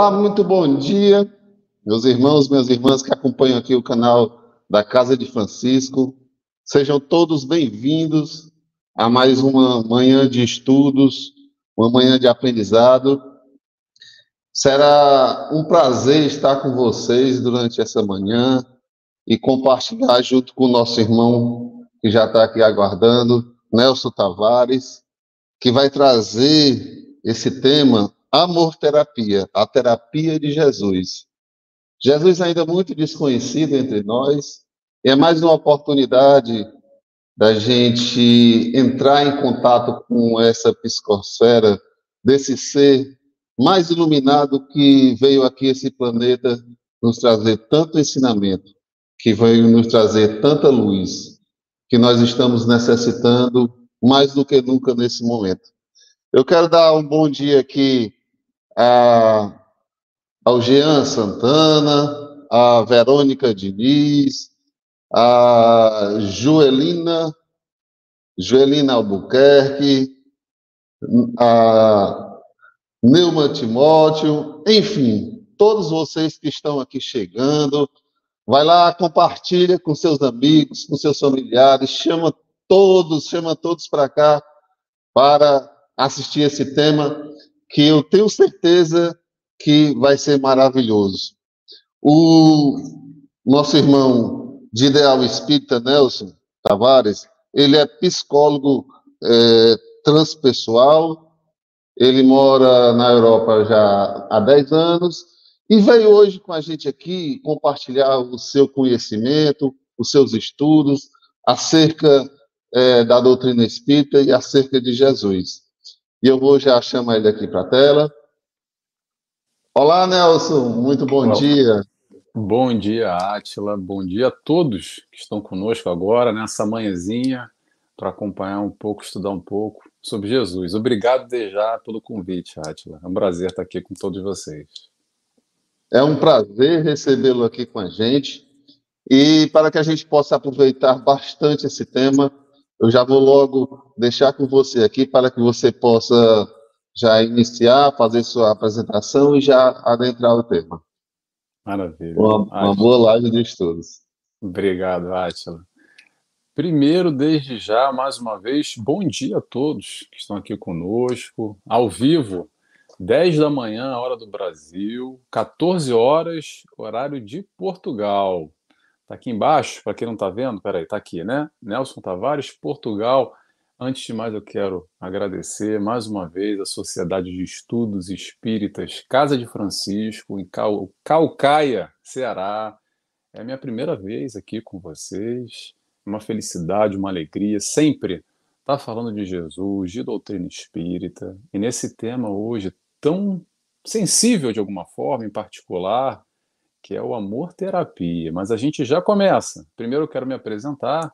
Olá, muito bom dia, meus irmãos, minhas irmãs que acompanham aqui o canal da Casa de Francisco. Sejam todos bem-vindos a mais uma manhã de estudos, uma manhã de aprendizado. Será um prazer estar com vocês durante essa manhã e compartilhar junto com o nosso irmão que já está aqui aguardando, Nelson Tavares, que vai trazer esse tema Amor Terapia, a terapia de Jesus. Jesus ainda muito desconhecido entre nós, é mais uma oportunidade da gente entrar em contato com essa psicosfera desse ser mais iluminado que veio aqui esse planeta nos trazer tanto ensinamento, que veio nos trazer tanta luz, que nós estamos necessitando mais do que nunca nesse momento. Eu quero dar um bom dia aqui a, ao Jean Santana, a Verônica Diniz, a Joelina, Joelina Albuquerque, a Neuma Timóteo, enfim, todos vocês que estão aqui chegando, vai lá, compartilha com seus amigos, com seus familiares, chama todos, chama todos para cá para assistir esse tema que eu tenho certeza que vai ser maravilhoso. O nosso irmão de ideal espírita, Nelson Tavares, ele é psicólogo é, transpessoal, ele mora na Europa já há 10 anos e veio hoje com a gente aqui compartilhar o seu conhecimento, os seus estudos acerca é, da doutrina espírita e acerca de Jesus. E eu vou já chamar ele aqui para a tela. Olá, Nelson, muito bom Olá. dia. Bom dia, Átila. Bom dia a todos que estão conosco agora nessa manhãzinha para acompanhar um pouco, estudar um pouco sobre Jesus. Obrigado desde já pelo convite, Átila. É um prazer estar aqui com todos vocês. É um prazer recebê-lo aqui com a gente. E para que a gente possa aproveitar bastante esse tema, eu já vou logo deixar com você aqui para que você possa já iniciar, fazer sua apresentação e já adentrar o tema. Maravilha. Uma, uma boa live de estudos. Obrigado, Átila. Primeiro, desde já, mais uma vez, bom dia a todos que estão aqui conosco, ao vivo, 10 da manhã, hora do Brasil, 14 horas, horário de Portugal. Está aqui embaixo, para quem não está vendo, peraí, está aqui, né? Nelson Tavares, Portugal. Antes de mais, eu quero agradecer mais uma vez a Sociedade de Estudos Espíritas Casa de Francisco, em Cal... Calcaia, Ceará. É a minha primeira vez aqui com vocês. Uma felicidade, uma alegria, sempre estar tá falando de Jesus, de doutrina espírita. E nesse tema hoje tão sensível de alguma forma, em particular, que é o amor terapia. Mas a gente já começa. Primeiro eu quero me apresentar.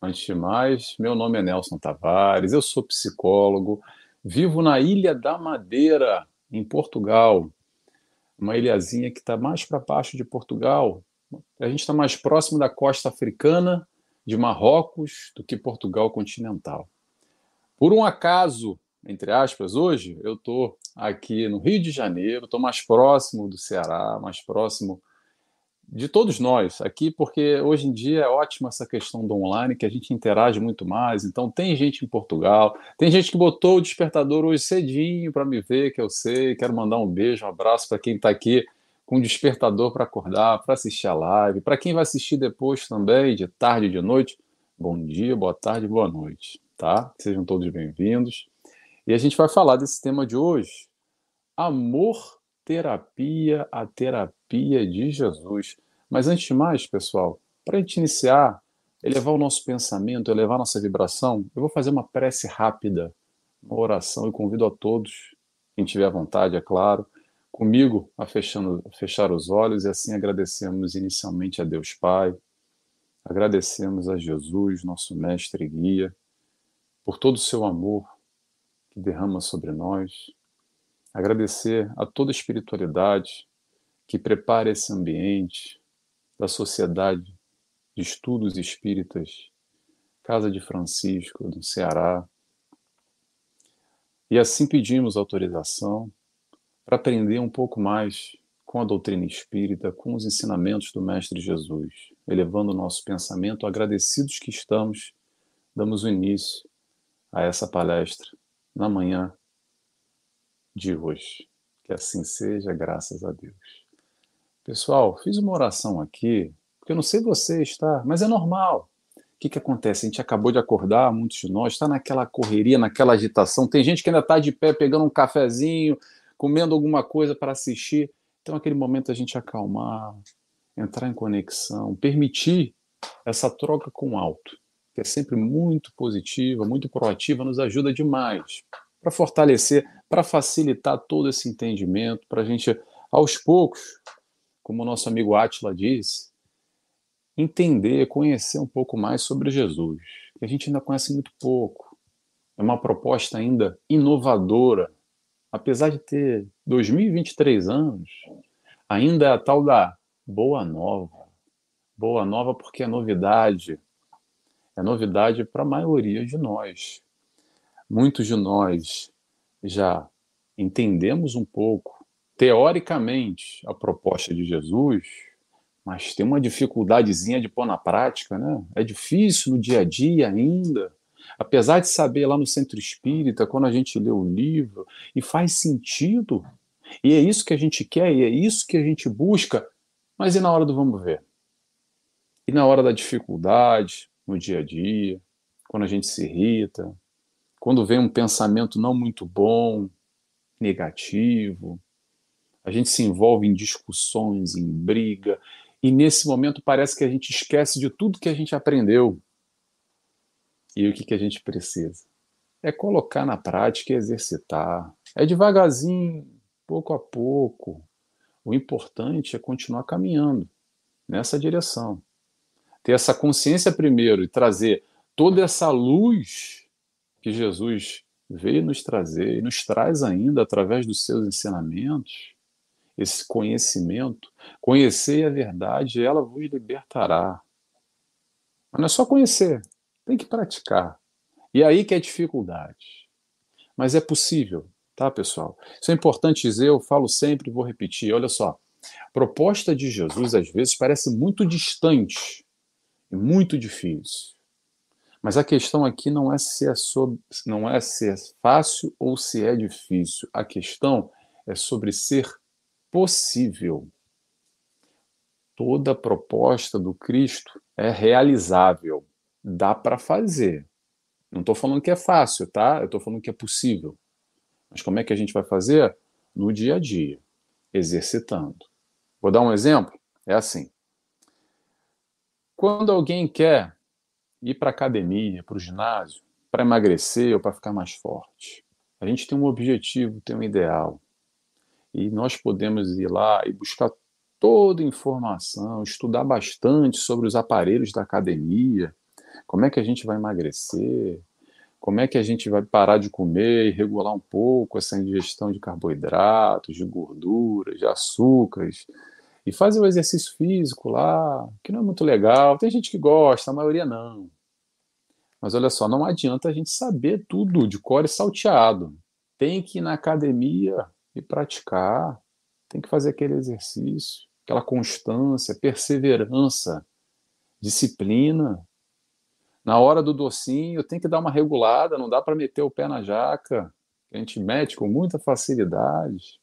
Antes de mais, meu nome é Nelson Tavares, eu sou psicólogo, vivo na Ilha da Madeira, em Portugal. Uma ilhazinha que está mais para baixo de Portugal. A gente está mais próximo da costa africana, de Marrocos, do que Portugal continental. Por um acaso, entre aspas, hoje eu estou aqui no Rio de Janeiro, estou mais próximo do Ceará, mais próximo de todos nós aqui, porque hoje em dia é ótima essa questão do online, que a gente interage muito mais. Então, tem gente em Portugal, tem gente que botou o despertador hoje cedinho para me ver, que eu sei. Quero mandar um beijo, um abraço para quem está aqui com o despertador para acordar, para assistir a live. Para quem vai assistir depois também, de tarde, de noite, bom dia, boa tarde, boa noite, tá? Sejam todos bem-vindos. E a gente vai falar desse tema de hoje, amor terapia, a terapia de Jesus. Mas antes de mais, pessoal, para a gente iniciar, elevar o nosso pensamento, elevar a nossa vibração, eu vou fazer uma prece rápida, uma oração. E convido a todos, quem tiver vontade, é claro, comigo a, fechando, a fechar os olhos e assim agradecemos inicialmente a Deus Pai, agradecemos a Jesus, nosso mestre e guia, por todo o seu amor que derrama sobre nós, agradecer a toda a espiritualidade que prepara esse ambiente da Sociedade de Estudos Espíritas, Casa de Francisco, do Ceará. E assim pedimos autorização para aprender um pouco mais com a doutrina espírita, com os ensinamentos do Mestre Jesus, elevando o nosso pensamento, agradecidos que estamos, damos o início a essa palestra na manhã de hoje. Que assim seja, graças a Deus. Pessoal, fiz uma oração aqui, porque eu não sei você está, mas é normal. O que, que acontece? A gente acabou de acordar, muitos de nós, está naquela correria, naquela agitação. Tem gente que ainda está de pé pegando um cafezinho, comendo alguma coisa para assistir. Então, aquele momento a gente acalmar, entrar em conexão, permitir essa troca com o alto, que é sempre muito positiva, muito proativa, nos ajuda demais para fortalecer, para facilitar todo esse entendimento, para a gente, aos poucos, como o nosso amigo Atila diz, entender, conhecer um pouco mais sobre Jesus, que a gente ainda conhece muito pouco. É uma proposta ainda inovadora, apesar de ter 2023 anos, ainda é a tal da boa nova. Boa nova porque é novidade. É novidade para a maioria de nós muitos de nós já entendemos um pouco, teoricamente, a proposta de Jesus, mas tem uma dificuldadezinha de pôr na prática, né? É difícil no dia a dia ainda. Apesar de saber lá no centro espírita, quando a gente lê o livro, e faz sentido, e é isso que a gente quer, e é isso que a gente busca, mas e na hora do vamos ver? E na hora da dificuldade, no dia a dia, quando a gente se irrita, quando vem um pensamento não muito bom, negativo, a gente se envolve em discussões, em briga, e nesse momento parece que a gente esquece de tudo que a gente aprendeu. E o que, que a gente precisa? É colocar na prática e exercitar. É devagarzinho, pouco a pouco. O importante é continuar caminhando nessa direção. Ter essa consciência primeiro e trazer toda essa luz que Jesus veio nos trazer e nos traz ainda através dos seus ensinamentos, esse conhecimento, conhecer a verdade, ela vos libertará. Mas não é só conhecer, tem que praticar. E aí que é dificuldade. Mas é possível, tá, pessoal? Isso é importante dizer, eu falo sempre vou repetir. Olha só, a proposta de Jesus às vezes parece muito distante e muito difícil. Mas a questão aqui não é se é, sobre, não é se é fácil ou se é difícil. A questão é sobre ser possível. Toda proposta do Cristo é realizável, dá para fazer. Não estou falando que é fácil, tá? Eu estou falando que é possível. Mas como é que a gente vai fazer? No dia a dia, exercitando. Vou dar um exemplo? É assim. Quando alguém quer ir para a academia, para o ginásio, para emagrecer ou para ficar mais forte. A gente tem um objetivo, tem um ideal. E nós podemos ir lá e buscar toda a informação, estudar bastante sobre os aparelhos da academia, como é que a gente vai emagrecer, como é que a gente vai parar de comer e regular um pouco essa ingestão de carboidratos, de gorduras, de açúcares, e fazer o exercício físico lá, que não é muito legal. Tem gente que gosta, a maioria não. Mas olha só, não adianta a gente saber tudo de cor e salteado. Tem que ir na academia e praticar, tem que fazer aquele exercício, aquela constância, perseverança, disciplina. Na hora do docinho, tem que dar uma regulada, não dá para meter o pé na jaca, a gente mete com muita facilidade.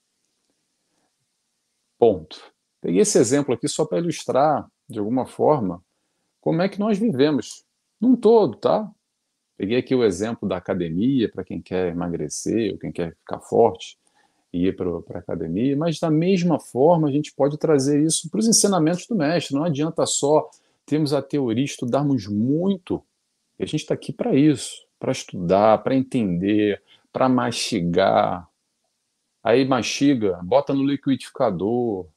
Ponto. Peguei esse exemplo aqui só para ilustrar, de alguma forma, como é que nós vivemos, num todo, tá? Peguei aqui o exemplo da academia, para quem quer emagrecer ou quem quer ficar forte e ir para a academia, mas da mesma forma a gente pode trazer isso para os ensinamentos do mestre. Não adianta só termos a teoria, estudarmos muito. E a gente está aqui para isso, para estudar, para entender, para mastigar. Aí mastiga, bota no liquidificador,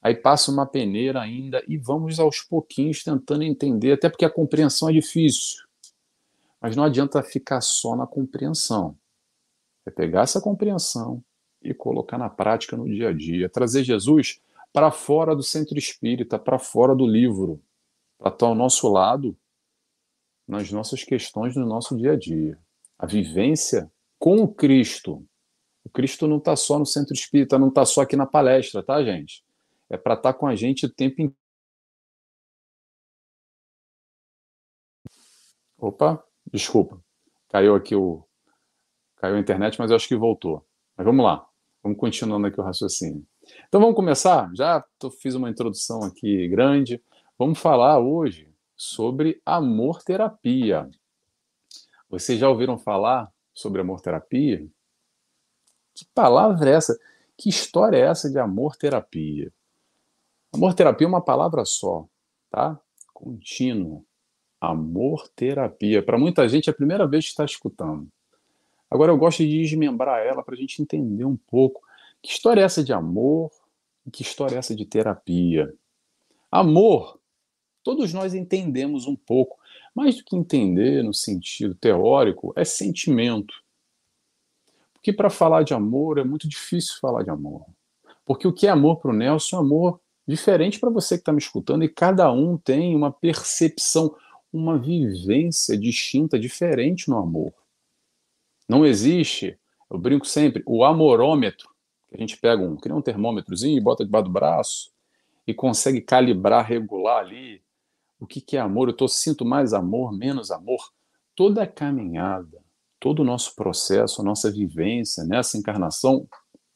aí passa uma peneira ainda e vamos aos pouquinhos tentando entender, até porque a compreensão é difícil. Mas não adianta ficar só na compreensão. É pegar essa compreensão e colocar na prática no dia a dia, trazer Jesus para fora do centro espírita, para fora do livro, para estar ao nosso lado nas nossas questões no nosso dia a dia. A vivência com o Cristo O Cristo não está só no centro espírita, não está só aqui na palestra, tá, gente? É para estar tá com a gente o tempo inteiro. Opa, desculpa. Caiu aqui o. Caiu a internet, mas eu acho que voltou. Mas vamos lá. Vamos continuando aqui o raciocínio. Então vamos começar? Já tô, fiz uma introdução aqui grande. Vamos falar hoje sobre amor terapia. Vocês já ouviram falar sobre amor terapia? Que palavra é essa? Que história é essa de amor terapia? Amor terapia é uma palavra só, tá? Contínuo. Amor terapia. Para muita gente é a primeira vez que está escutando. Agora eu gosto de desmembrar ela para a gente entender um pouco que história é essa de amor e que história é essa de terapia. Amor, todos nós entendemos um pouco, mais do que entender no sentido teórico, é sentimento. Porque para falar de amor é muito difícil falar de amor. Porque o que é amor para o Nelson é amor diferente para você que está me escutando, e cada um tem uma percepção, uma vivência distinta, diferente no amor. Não existe, eu brinco sempre, o amorômetro, que a gente pega um, cria um termômetrozinho e bota debaixo do braço e consegue calibrar, regular ali o que, que é amor. Eu tô, sinto mais amor, menos amor. Toda a caminhada, todo o nosso processo, a nossa vivência nessa encarnação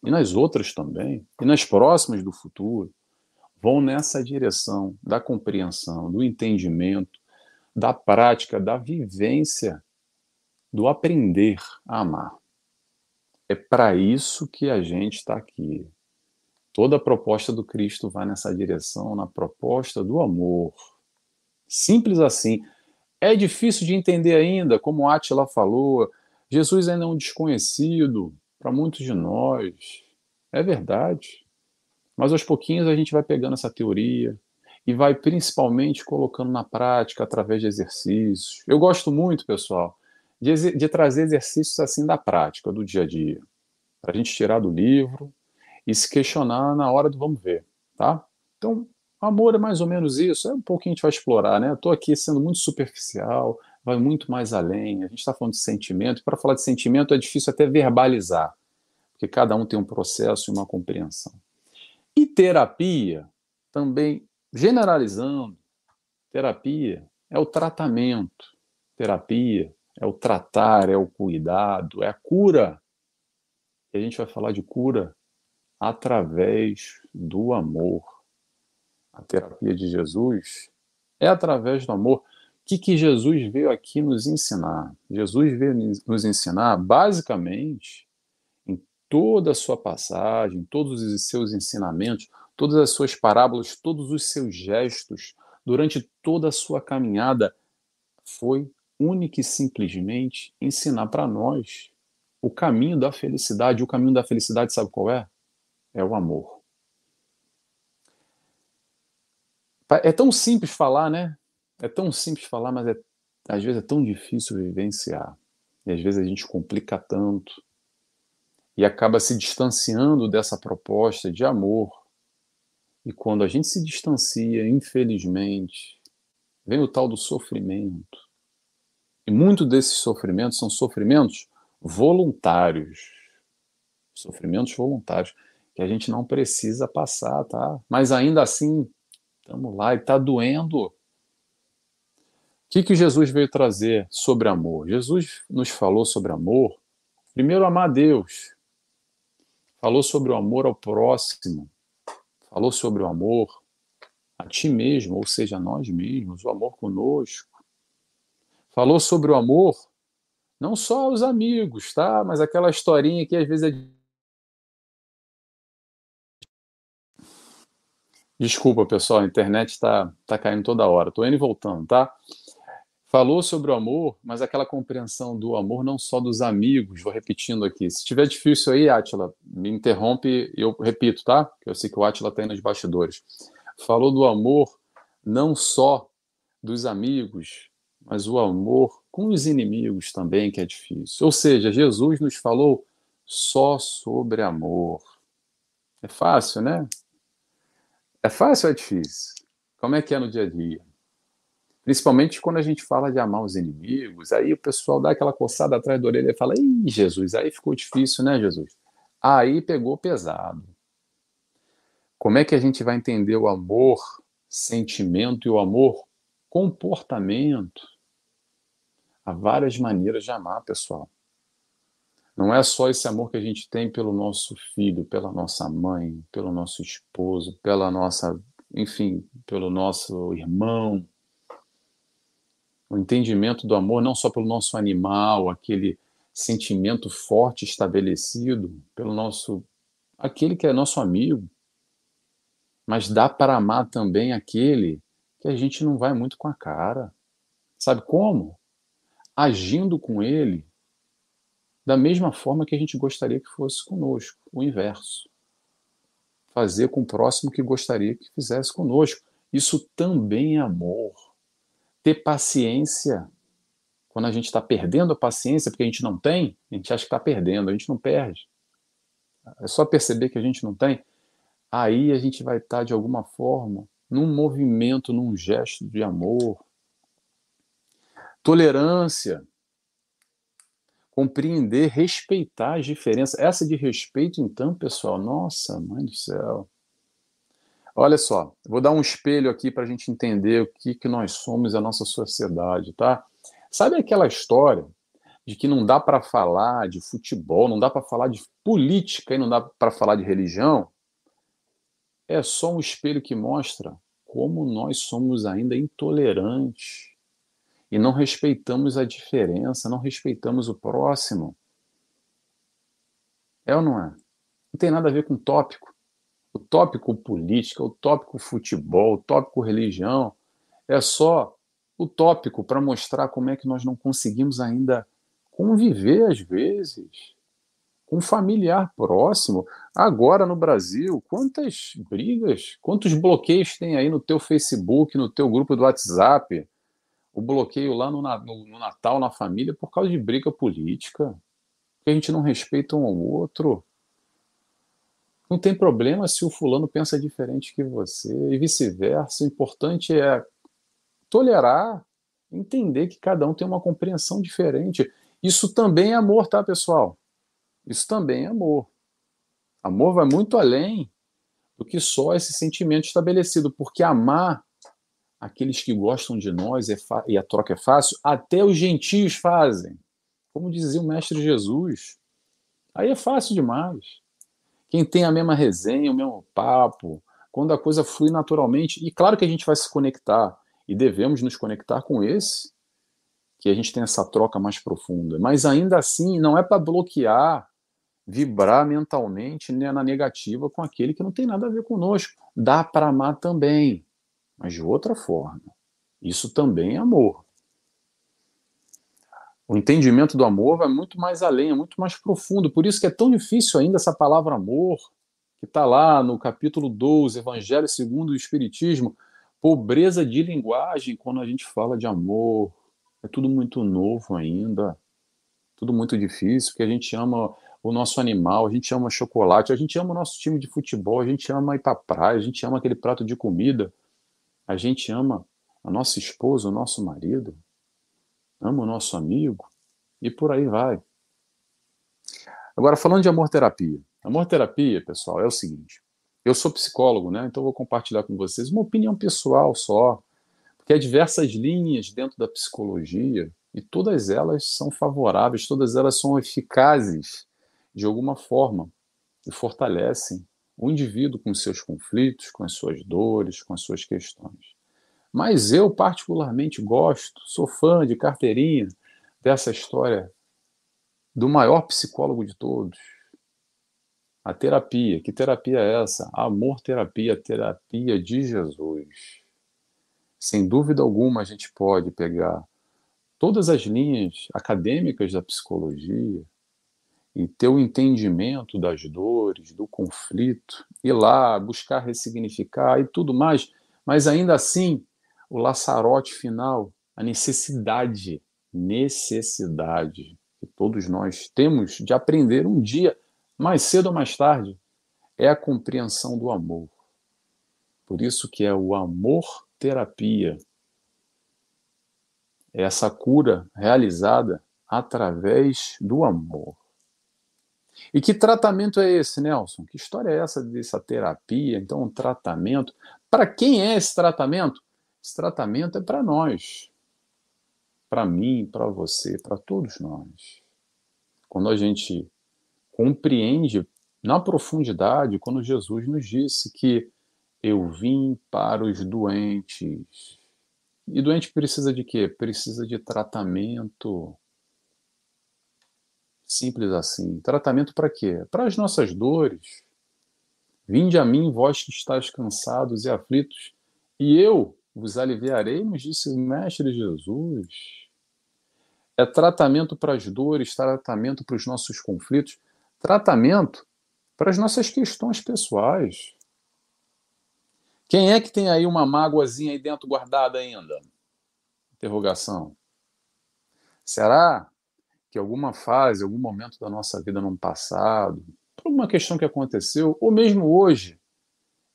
e nas outras também, e nas próximas do futuro, vão nessa direção da compreensão, do entendimento, da prática, da vivência do aprender a amar. É para isso que a gente está aqui. Toda a proposta do Cristo vai nessa direção, na proposta do amor. Simples assim. É difícil de entender ainda, como Atila falou. Jesus ainda é um desconhecido para muitos de nós. É verdade. Mas aos pouquinhos a gente vai pegando essa teoria e vai principalmente colocando na prática através de exercícios. Eu gosto muito, pessoal, de, de trazer exercícios assim da prática, do dia a dia, para a gente tirar do livro e se questionar na hora do vamos ver, tá? Então, amor é mais ou menos isso, é um pouco que a gente vai explorar, né? Estou aqui sendo muito superficial, vai muito mais além, a gente está falando de sentimento, para falar de sentimento é difícil até verbalizar, porque cada um tem um processo e uma compreensão. E terapia, também generalizando, terapia é o tratamento, terapia é o tratar, é o cuidado, é a cura. E a gente vai falar de cura através do amor. A terapia de Jesus é através do amor. O que, que Jesus veio aqui nos ensinar? Jesus veio nos ensinar, basicamente, toda a sua passagem, todos os seus ensinamentos, todas as suas parábolas, todos os seus gestos, durante toda a sua caminhada, foi única e simplesmente ensinar para nós o caminho da felicidade. O caminho da felicidade, sabe qual é? É o amor. É tão simples falar, né? É tão simples falar, mas é, às vezes é tão difícil vivenciar. E às vezes a gente complica tanto e acaba se distanciando dessa proposta de amor. E quando a gente se distancia, infelizmente, vem o tal do sofrimento. E muitos desses sofrimentos são sofrimentos voluntários. Sofrimentos voluntários que a gente não precisa passar, tá? Mas ainda assim, estamos lá e está doendo. O que, que Jesus veio trazer sobre amor? Jesus nos falou sobre amor. Primeiro, amar Deus. Falou sobre o amor ao próximo. Falou sobre o amor a ti mesmo, ou seja, a nós mesmos, o amor conosco. Falou sobre o amor, não só aos amigos, tá? Mas aquela historinha que às vezes é. Desculpa, pessoal, a internet está tá caindo toda hora. Estou indo e voltando, tá? Falou sobre o amor, mas aquela compreensão do amor não só dos amigos, vou repetindo aqui. Se tiver difícil aí, Átila, me interrompe eu repito, tá? Eu sei que o Átila está aí nos bastidores. Falou do amor não só dos amigos, mas o amor com os inimigos também, que é difícil. Ou seja, Jesus nos falou só sobre amor. É fácil, né? É fácil ou é difícil? Como é que é no dia a dia? Principalmente quando a gente fala de amar os inimigos, aí o pessoal dá aquela coçada atrás da orelha e fala: Ih, Jesus, aí ficou difícil, né, Jesus? Aí pegou pesado. Como é que a gente vai entender o amor, sentimento e o amor, comportamento? Há várias maneiras de amar, pessoal. Não é só esse amor que a gente tem pelo nosso filho, pela nossa mãe, pelo nosso esposo, pela nossa, enfim, pelo nosso irmão. O entendimento do amor não só pelo nosso animal, aquele sentimento forte estabelecido, pelo nosso aquele que é nosso amigo, mas dá para amar também aquele que a gente não vai muito com a cara. Sabe como? Agindo com ele da mesma forma que a gente gostaria que fosse conosco, o inverso. Fazer com o próximo que gostaria que fizesse conosco. Isso também é amor. Ter paciência. Quando a gente está perdendo a paciência porque a gente não tem, a gente acha que está perdendo, a gente não perde. É só perceber que a gente não tem. Aí a gente vai estar, tá, de alguma forma, num movimento, num gesto de amor. Tolerância compreender, respeitar as diferenças. Essa de respeito, então, pessoal, nossa, mãe do céu. Olha só, vou dar um espelho aqui para a gente entender o que, que nós somos a nossa sociedade, tá? Sabe aquela história de que não dá para falar de futebol, não dá para falar de política e não dá para falar de religião? É só um espelho que mostra como nós somos ainda intolerantes e não respeitamos a diferença, não respeitamos o próximo. É ou não é? Não tem nada a ver com tópico. O tópico política, o tópico futebol, o tópico religião, é só o tópico para mostrar como é que nós não conseguimos ainda conviver às vezes com um familiar próximo. Agora no Brasil, quantas brigas, quantos bloqueios tem aí no teu Facebook, no teu grupo do WhatsApp? o bloqueio lá no, no, no, Natal, na família, por causa de briga política, que a gente não respeita um ao outro. Não tem problema se o fulano pensa diferente que você, e vice-versa. O importante é tolerar, entender que cada um tem uma compreensão diferente. Isso também é amor, tá, pessoal? Isso também é amor. Amor vai muito além do que só esse sentimento estabelecido, porque amar aqueles que gostam de nós é e a troca é fácil, até os gentios fazem. Como dizia o Mestre Jesus. Aí é fácil demais. Quem tem a mesma resenha, o mesmo papo, quando a coisa flui naturalmente, e claro que a gente vai se conectar, e devemos nos conectar com esse, que a gente tem essa troca mais profunda. Mas ainda assim, não é para bloquear, vibrar mentalmente né, na negativa com aquele que não tem nada a ver conosco. Dá para amar também mas de outra forma. Isso também é amor. O entendimento do amor vai muito mais além, é muito mais profundo. Por isso que é tão difícil ainda essa palavra amor, que está lá no capítulo 12, Evangelho segundo o Espiritismo, pobreza de linguagem quando a gente fala de amor. É tudo muito novo ainda, tudo muito difícil, porque a gente ama o nosso animal, a gente ama chocolate, a gente ama o nosso time de futebol, a gente ama ir para praia, a gente ama aquele prato de comida. A gente ama a nossa esposa, o nosso marido, ama o nosso amigo e por aí vai. Agora, falando de amor-terapia. Amor-terapia, pessoal, é o seguinte. Eu sou psicólogo, né? Então vou compartilhar com vocês uma opinião pessoal só, porque há diversas linhas dentro da psicologia e todas elas são favoráveis, todas elas são eficazes de alguma forma e fortalecem o indivíduo com seus conflitos, com as suas dores, com as suas questões. Mas eu, particularmente, gosto, sou fã de carteirinha dessa história do maior psicólogo de todos. A terapia. Que terapia é essa? Amor-terapia, terapia de Jesus. Sem dúvida alguma, a gente pode pegar todas as linhas acadêmicas da psicologia, e ter o entendimento das dores, do conflito, ir lá buscar ressignificar e tudo mais, mas ainda assim, o laçarote final, a necessidade, necessidade que todos nós temos de aprender um dia, mais cedo ou mais tarde, é a compreensão do amor. Por isso que é o amor terapia. É essa cura realizada através do amor. E que tratamento é esse, Nelson? Que história é essa dessa terapia? Então, um tratamento. Para quem é esse tratamento? Esse tratamento é para nós. Para mim, para você, para todos nós. Quando a gente compreende na profundidade, quando Jesus nos disse que eu vim para os doentes. E doente precisa de quê? Precisa de tratamento. Simples assim. Tratamento para quê? Para as nossas dores. Vinde a mim, vós que estáis cansados e aflitos, e eu vos aliviarei, nos disse o Mestre Jesus. É tratamento para as dores, tratamento para os nossos conflitos, tratamento para as nossas questões pessoais. Quem é que tem aí uma mágoazinha aí dentro guardada ainda? Interrogação. Será que alguma fase, algum momento da nossa vida no passado, por alguma questão que aconteceu, ou mesmo hoje,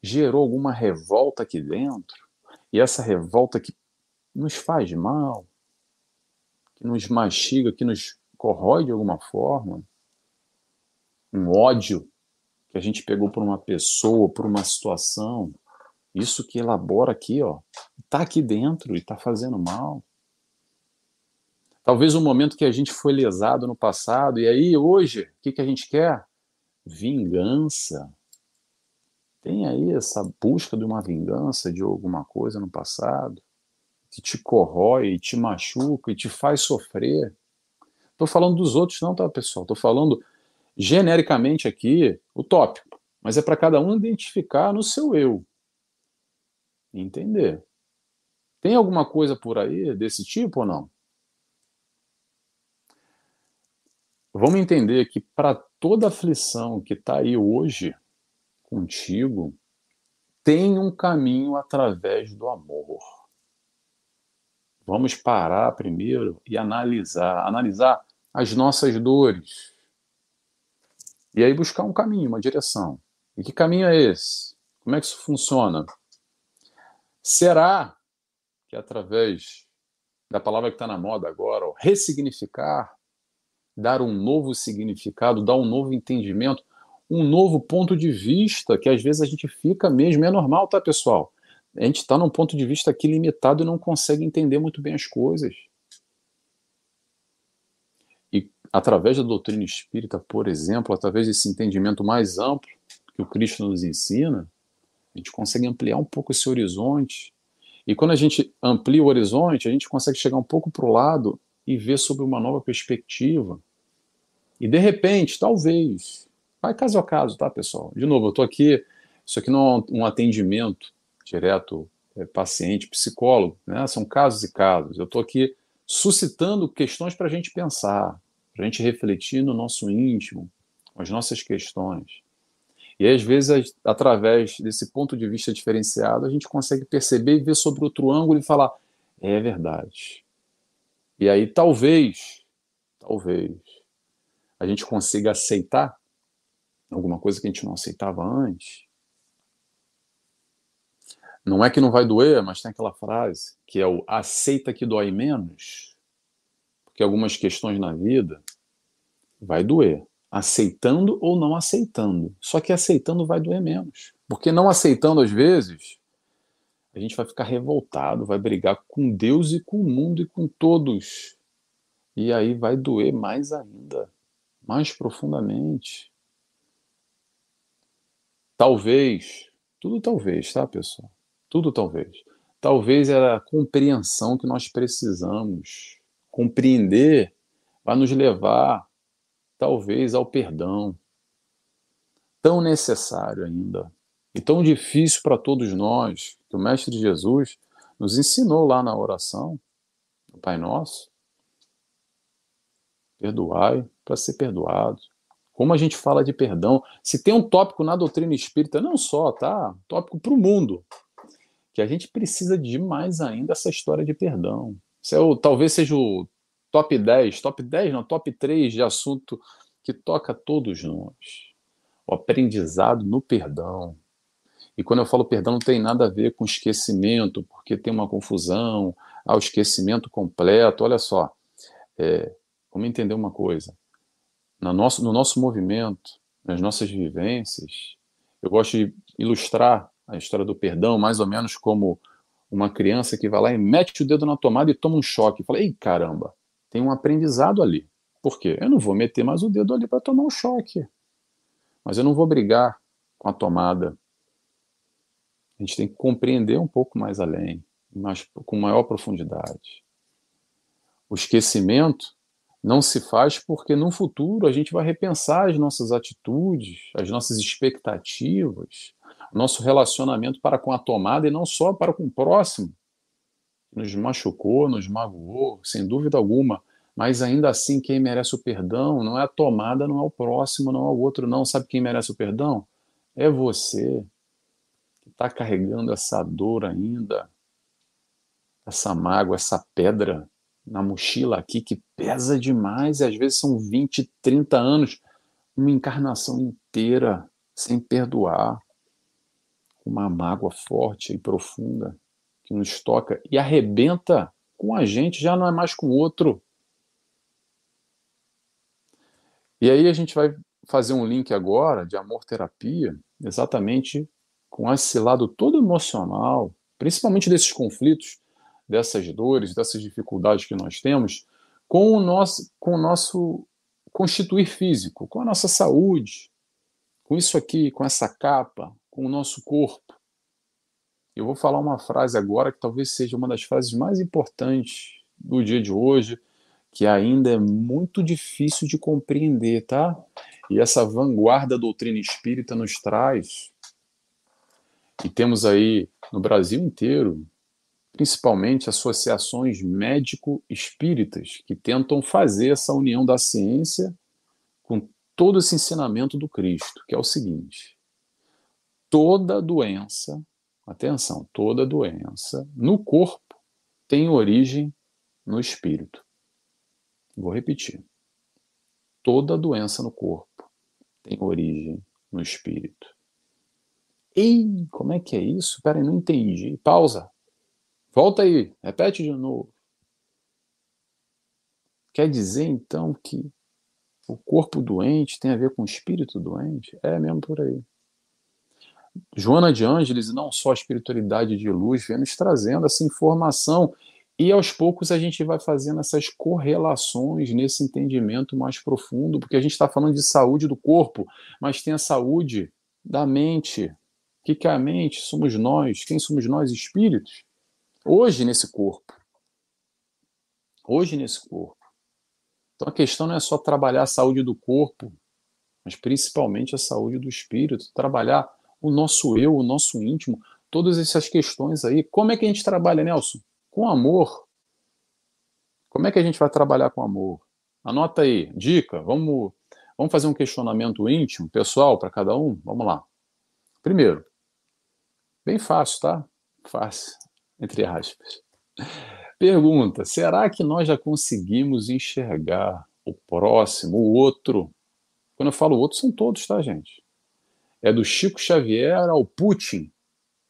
gerou alguma revolta aqui dentro? E essa revolta que nos faz mal, que nos mastiga, que nos corrói de alguma forma, um ódio que a gente pegou por uma pessoa, por uma situação, isso que elabora aqui, ó, está aqui dentro e está fazendo mal. Talvez um momento que a gente foi lesado no passado, e aí hoje, o que, que a gente quer? Vingança. Tem aí essa busca de uma vingança de alguma coisa no passado, que te corrói, te machuca e te faz sofrer. Estou falando dos outros, não, tá, pessoal? Estou falando genericamente aqui o tópico, mas é para cada um identificar no seu eu entender. Tem alguma coisa por aí desse tipo ou não? Vamos entender que para toda aflição que está aí hoje contigo, tem um caminho através do amor. Vamos parar primeiro e analisar, analisar as nossas dores. E aí buscar um caminho, uma direção. E que caminho é esse? Como é que isso funciona? Será que através da palavra que está na moda agora, ressignificar, dar um novo significado, dar um novo entendimento, um novo ponto de vista, que às vezes a gente fica mesmo, é normal, tá, pessoal? A gente está num ponto de vista aqui limitado e não consegue entender muito bem as coisas. E através da doutrina espírita, por exemplo, através desse entendimento mais amplo que o Cristo nos ensina, a gente consegue ampliar um pouco esse horizonte. E quando a gente amplia o horizonte, a gente consegue chegar um pouco para o lado e ver sobre uma nova perspectiva. E de repente, talvez, vai caso a caso, tá, pessoal? De novo, eu estou aqui, isso aqui não é um atendimento direto é, paciente, psicólogo, né? São casos e casos. Eu estou aqui suscitando questões para a gente pensar, para a gente refletir no nosso íntimo, as nossas questões. E às vezes, através desse ponto de vista diferenciado, a gente consegue perceber e ver sobre outro ângulo e falar: é verdade. E aí, talvez, talvez, a gente consiga aceitar alguma coisa que a gente não aceitava antes. Não é que não vai doer, mas tem aquela frase que é o aceita que dói menos, porque algumas questões na vida vai doer aceitando ou não aceitando. Só que aceitando vai doer menos. Porque não aceitando, às vezes, a gente vai ficar revoltado, vai brigar com Deus e com o mundo e com todos. E aí vai doer mais ainda, mais profundamente. Talvez, tudo talvez, tá, pessoal? Tudo talvez. Talvez era a compreensão que nós precisamos. Compreender vai nos levar talvez ao perdão, tão necessário ainda e tão difícil para todos nós, que o Mestre Jesus nos ensinou lá na oração, do Pai Nosso. Perdoai para ser perdoado. Como a gente fala de perdão, se tem um tópico na doutrina espírita, não só, tá? tópico para o mundo, que a gente precisa de mais ainda essa história de perdão. Isso é o, talvez seja o top 10, top 10 não, top 3 de assunto que toca todos nós. O aprendizado no perdão. E quando eu falo perdão, não tem nada a ver com esquecimento, porque tem uma confusão, ao esquecimento completo. Olha só, é, vamos entender uma coisa. No nosso, no nosso movimento, nas nossas vivências, eu gosto de ilustrar a história do perdão mais ou menos como uma criança que vai lá e mete o dedo na tomada e toma um choque. Fala, ei, caramba, tem um aprendizado ali. Por quê? Eu não vou meter mais o dedo ali para tomar um choque. Mas eu não vou brigar com a tomada. A gente tem que compreender um pouco mais além, mais, com maior profundidade. O esquecimento não se faz porque no futuro a gente vai repensar as nossas atitudes, as nossas expectativas, nosso relacionamento para com a tomada e não só para com o próximo. Nos machucou, nos magoou, sem dúvida alguma, mas ainda assim quem merece o perdão não é a tomada, não é o próximo, não é o outro, não. Sabe quem merece o perdão? É você que está carregando essa dor ainda, essa mágoa, essa pedra na mochila aqui que pesa demais e às vezes são 20, 30 anos, uma encarnação inteira sem perdoar, uma mágoa forte e profunda que nos toca e arrebenta com a gente, já não é mais com o outro. E aí a gente vai fazer um link agora de amor terapia, exatamente com esse lado todo emocional, principalmente desses conflitos, dessas dores, dessas dificuldades que nós temos, com o nosso, com o nosso constituir físico, com a nossa saúde, com isso aqui, com essa capa, com o nosso corpo. Eu vou falar uma frase agora que talvez seja uma das frases mais importantes do dia de hoje, que ainda é muito difícil de compreender, tá? E essa vanguarda doutrina espírita nos traz. E temos aí no Brasil inteiro, principalmente associações médico-espíritas, que tentam fazer essa união da ciência com todo esse ensinamento do Cristo, que é o seguinte: toda doença, atenção, toda doença no corpo tem origem no espírito. Vou repetir. Toda doença no corpo tem origem no espírito. Ei, como é que é isso? Peraí, não entendi. Pausa. Volta aí, repete de novo. Quer dizer então que o corpo doente tem a ver com o espírito doente? É mesmo por aí. Joana de Ângeles, não só a espiritualidade de luz, vem nos trazendo essa informação e aos poucos a gente vai fazendo essas correlações nesse entendimento mais profundo, porque a gente está falando de saúde do corpo, mas tem a saúde da mente. O que é a mente? Somos nós. Quem somos nós? Espíritos. Hoje nesse corpo. Hoje nesse corpo. Então a questão não é só trabalhar a saúde do corpo, mas principalmente a saúde do espírito, trabalhar o nosso eu, o nosso íntimo, todas essas questões aí. Como é que a gente trabalha, Nelson? Com amor. Como é que a gente vai trabalhar com amor? Anota aí, dica, vamos, vamos fazer um questionamento íntimo, pessoal, para cada um? Vamos lá. Primeiro, bem fácil, tá? Fácil, entre aspas. Pergunta: será que nós já conseguimos enxergar o próximo, o outro? Quando eu falo outro, são todos, tá, gente? É do Chico Xavier ao Putin,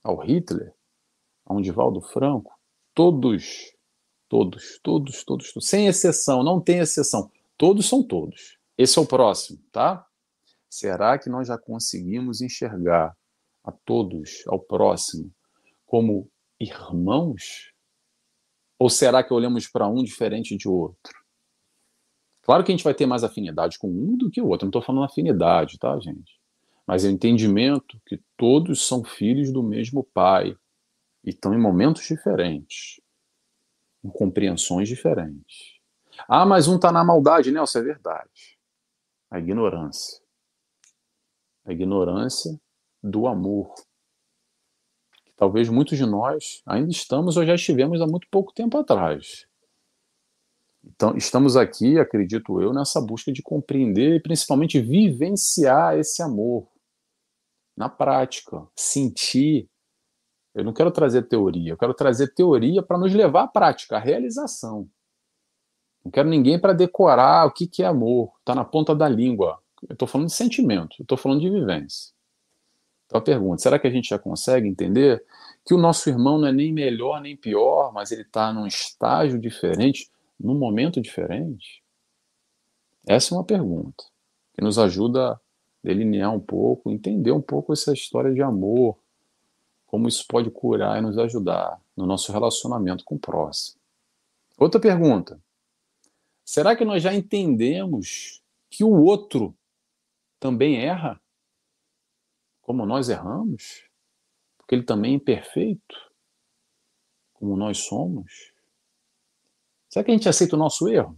ao Hitler, ao Divaldo Franco, todos, todos, todos, todos, todos, sem exceção, não tem exceção, todos são todos. Esse é o próximo, tá? Será que nós já conseguimos enxergar a todos, ao próximo, como irmãos? Ou será que olhamos para um diferente de outro? Claro que a gente vai ter mais afinidade com um do que o outro. Não estou falando afinidade, tá, gente? Mas é o entendimento que todos são filhos do mesmo pai e estão em momentos diferentes, em compreensões diferentes. Ah, mas um está na maldade, Nelson, é verdade. A ignorância. A ignorância do amor talvez muitos de nós ainda estamos ou já estivemos há muito pouco tempo atrás. Então, estamos aqui, acredito eu, nessa busca de compreender e principalmente vivenciar esse amor na prática, sentir. Eu não quero trazer teoria, eu quero trazer teoria para nos levar à prática, à realização. Não quero ninguém para decorar o que, que é amor, está na ponta da língua. Eu estou falando de sentimento, eu estou falando de vivência. Então a pergunta: será que a gente já consegue entender que o nosso irmão não é nem melhor nem pior, mas ele está num estágio diferente, num momento diferente? Essa é uma pergunta. que nos ajuda a delinear um pouco, entender um pouco essa história de amor, como isso pode curar e nos ajudar no nosso relacionamento com o próximo. Outra pergunta: será que nós já entendemos que o outro também erra? Como nós erramos? Porque ele também é imperfeito, como nós somos? Será que a gente aceita o nosso erro?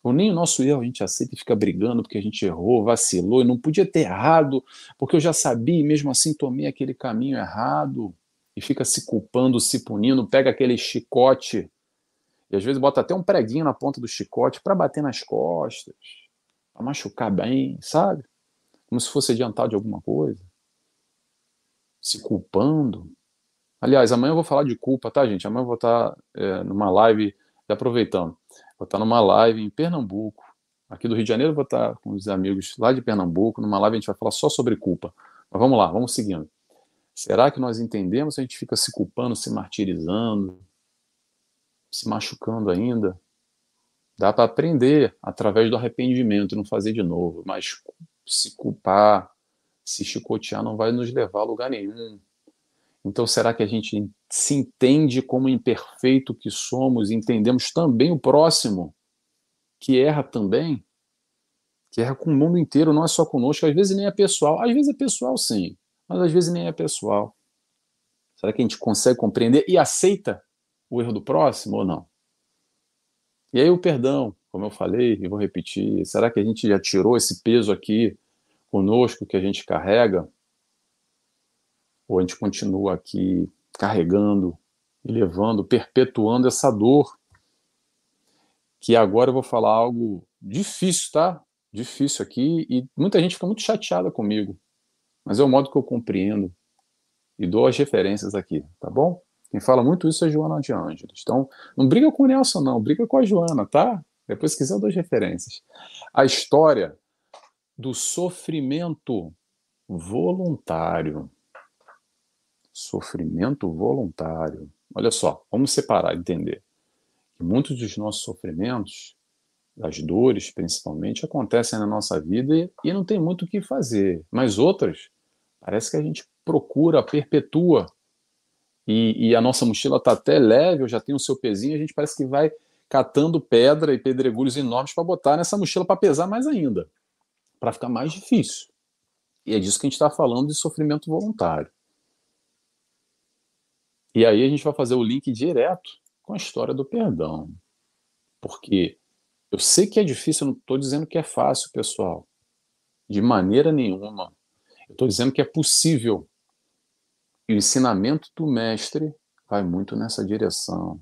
Ou nem o nosso erro a gente aceita e fica brigando porque a gente errou, vacilou e não podia ter errado, porque eu já sabia e mesmo assim tomei aquele caminho errado e fica se culpando, se punindo, pega aquele chicote e às vezes bota até um preguinho na ponta do chicote para bater nas costas, para machucar bem, sabe? Como se fosse adiantado de alguma coisa. Se culpando. Aliás, amanhã eu vou falar de culpa, tá, gente? Amanhã eu vou estar é, numa live, aproveitando, vou estar numa live em Pernambuco. Aqui do Rio de Janeiro, vou estar com os amigos lá de Pernambuco. Numa live a gente vai falar só sobre culpa. Mas vamos lá, vamos seguindo. Será que nós entendemos? A gente fica se culpando, se martirizando, se machucando ainda? Dá para aprender através do arrependimento, não fazer de novo. Mas se culpar, se chicotear, não vai nos levar a lugar nenhum. Então, será que a gente se entende como imperfeito que somos, entendemos também o próximo, que erra também? Que erra com o mundo inteiro, não é só conosco, às vezes nem é pessoal. Às vezes é pessoal, sim, mas às vezes nem é pessoal. Será que a gente consegue compreender e aceita o erro do próximo ou não? E aí o perdão, como eu falei e vou repetir, será que a gente já tirou esse peso aqui conosco que a gente carrega? Ou a gente continua aqui carregando e levando, perpetuando essa dor? Que agora eu vou falar algo difícil, tá? Difícil aqui e muita gente fica muito chateada comigo. Mas é o modo que eu compreendo e dou as referências aqui, tá bom? Quem fala muito isso é Joana de Ângeles. Então, não briga com o Nelson, não, briga com a Joana, tá? Depois, se quiser, eu dou as referências. A história do sofrimento voluntário sofrimento voluntário. Olha só, vamos separar, entender. Que muitos dos nossos sofrimentos, as dores principalmente, acontecem na nossa vida e, e não tem muito o que fazer. Mas outras, parece que a gente procura, perpetua. E, e a nossa mochila está até leve, eu já tenho o seu pezinho, a gente parece que vai catando pedra e pedregulhos enormes para botar nessa mochila para pesar mais ainda, para ficar mais difícil. E é disso que a gente está falando de sofrimento voluntário. E aí a gente vai fazer o link direto com a história do perdão. Porque eu sei que é difícil, eu não estou dizendo que é fácil, pessoal. De maneira nenhuma. Eu estou dizendo que é possível. E o ensinamento do mestre vai muito nessa direção.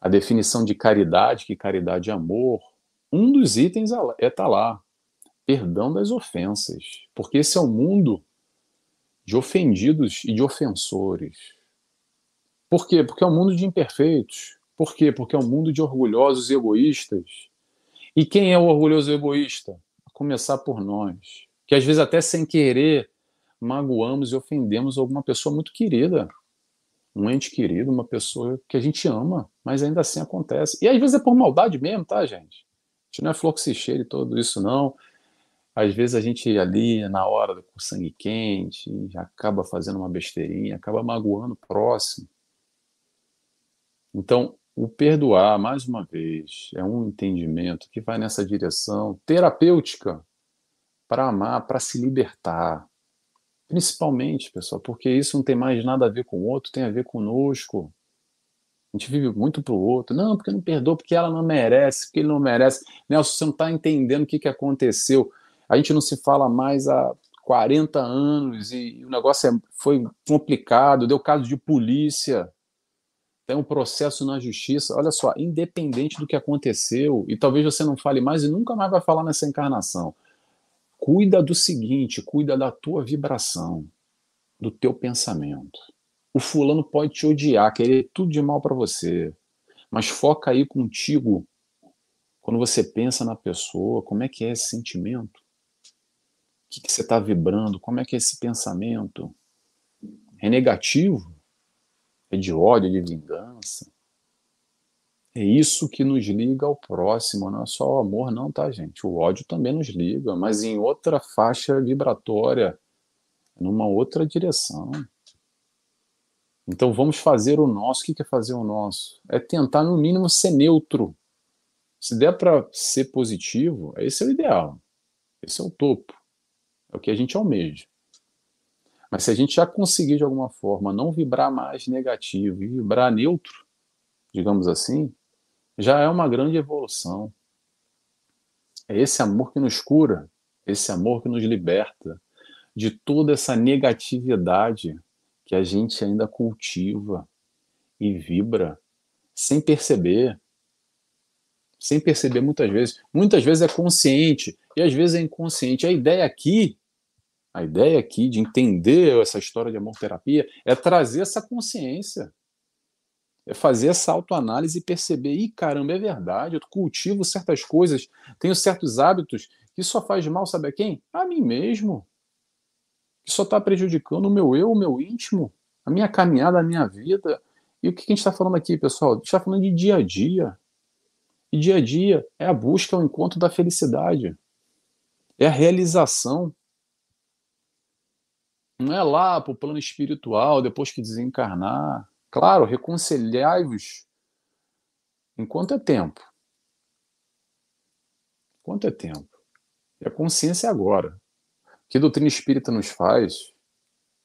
A definição de caridade, que caridade é amor, um dos itens é estar tá lá. Perdão das ofensas. Porque esse é o mundo de ofendidos e de ofensores. Por quê? Porque é um mundo de imperfeitos. Por quê? Porque é um mundo de orgulhosos e egoístas. E quem é o orgulhoso e egoísta? A começar por nós. Que às vezes, até sem querer, magoamos e ofendemos alguma pessoa muito querida. Um ente querido, uma pessoa que a gente ama, mas ainda assim acontece. E às vezes é por maldade mesmo, tá, gente? A gente não é fluxicheiro e tudo isso, não. Às vezes a gente ali, na hora, com sangue quente, acaba fazendo uma besteirinha, acaba magoando o próximo. Então, o perdoar, mais uma vez, é um entendimento que vai nessa direção terapêutica para amar, para se libertar. Principalmente, pessoal, porque isso não tem mais nada a ver com o outro, tem a ver conosco. A gente vive muito para o outro. Não, porque não perdoa, porque ela não merece, porque ele não merece. Nelson, você não está entendendo o que, que aconteceu. A gente não se fala mais há 40 anos e o negócio é, foi complicado, deu caso de polícia tem um processo na justiça, olha só, independente do que aconteceu, e talvez você não fale mais e nunca mais vai falar nessa encarnação. Cuida do seguinte, cuida da tua vibração, do teu pensamento. O fulano pode te odiar, querer tudo de mal para você, mas foca aí contigo. Quando você pensa na pessoa, como é que é esse sentimento? O que, que você está vibrando? Como é que é esse pensamento? É negativo? é de ódio, de vingança. É isso que nos liga ao próximo, não é só o amor, não, tá, gente? O ódio também nos liga, mas em outra faixa vibratória, numa outra direção. Então vamos fazer o nosso. O que é fazer o nosso? É tentar, no mínimo, ser neutro. Se der para ser positivo, esse é o ideal. Esse é o topo. É o que a gente almeja. Mas se a gente já conseguir, de alguma forma, não vibrar mais negativo e vibrar neutro, digamos assim, já é uma grande evolução. É esse amor que nos cura, esse amor que nos liberta de toda essa negatividade que a gente ainda cultiva e vibra sem perceber. Sem perceber muitas vezes. Muitas vezes é consciente e às vezes é inconsciente. A ideia aqui, a ideia aqui de entender essa história de amor terapia é trazer essa consciência é fazer essa autoanálise e perceber, e caramba, é verdade, eu cultivo certas coisas, tenho certos hábitos que só faz mal, sabe a quem? A mim mesmo. Que só está prejudicando o meu eu, o meu íntimo, a minha caminhada, a minha vida. E o que a gente está falando aqui, pessoal? A gente está falando de dia a dia. E dia a dia é a busca, é o encontro da felicidade. É a realização. Não é lá para o plano espiritual, depois que desencarnar. Claro, reconciliai-vos enquanto é tempo. Enquanto é tempo. E a consciência é agora. O que a doutrina espírita nos faz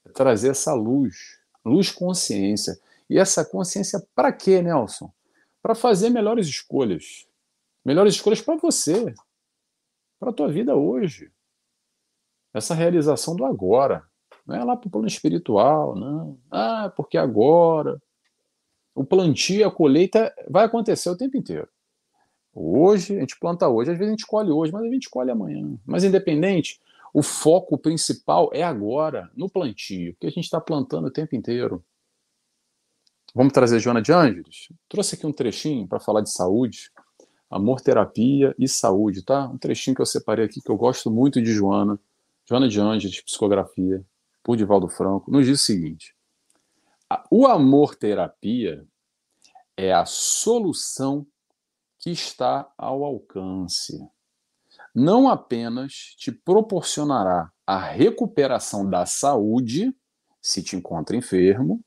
é trazer essa luz, luz consciência. E essa consciência para quê, Nelson? Para fazer melhores escolhas. Melhores escolhas para você, para a tua vida hoje. Essa realização do agora. Não é lá para o plano espiritual, não. Ah, porque agora. O plantio, a colheita vai acontecer o tempo inteiro. Hoje, a gente planta hoje, às vezes a gente colhe hoje, mas a gente colhe amanhã. Mas independente, o foco principal é agora, no plantio, que a gente está plantando o tempo inteiro. Vamos trazer Joana de Ângeles? Trouxe aqui um trechinho para falar de saúde, amor, terapia e saúde, tá? Um trechinho que eu separei aqui que eu gosto muito de Joana, Joana de Ângeles, psicografia por Divaldo Franco, nos diz o seguinte: o amor-terapia é a solução que está ao alcance. Não apenas te proporcionará a recuperação da saúde, se te encontra enfermo,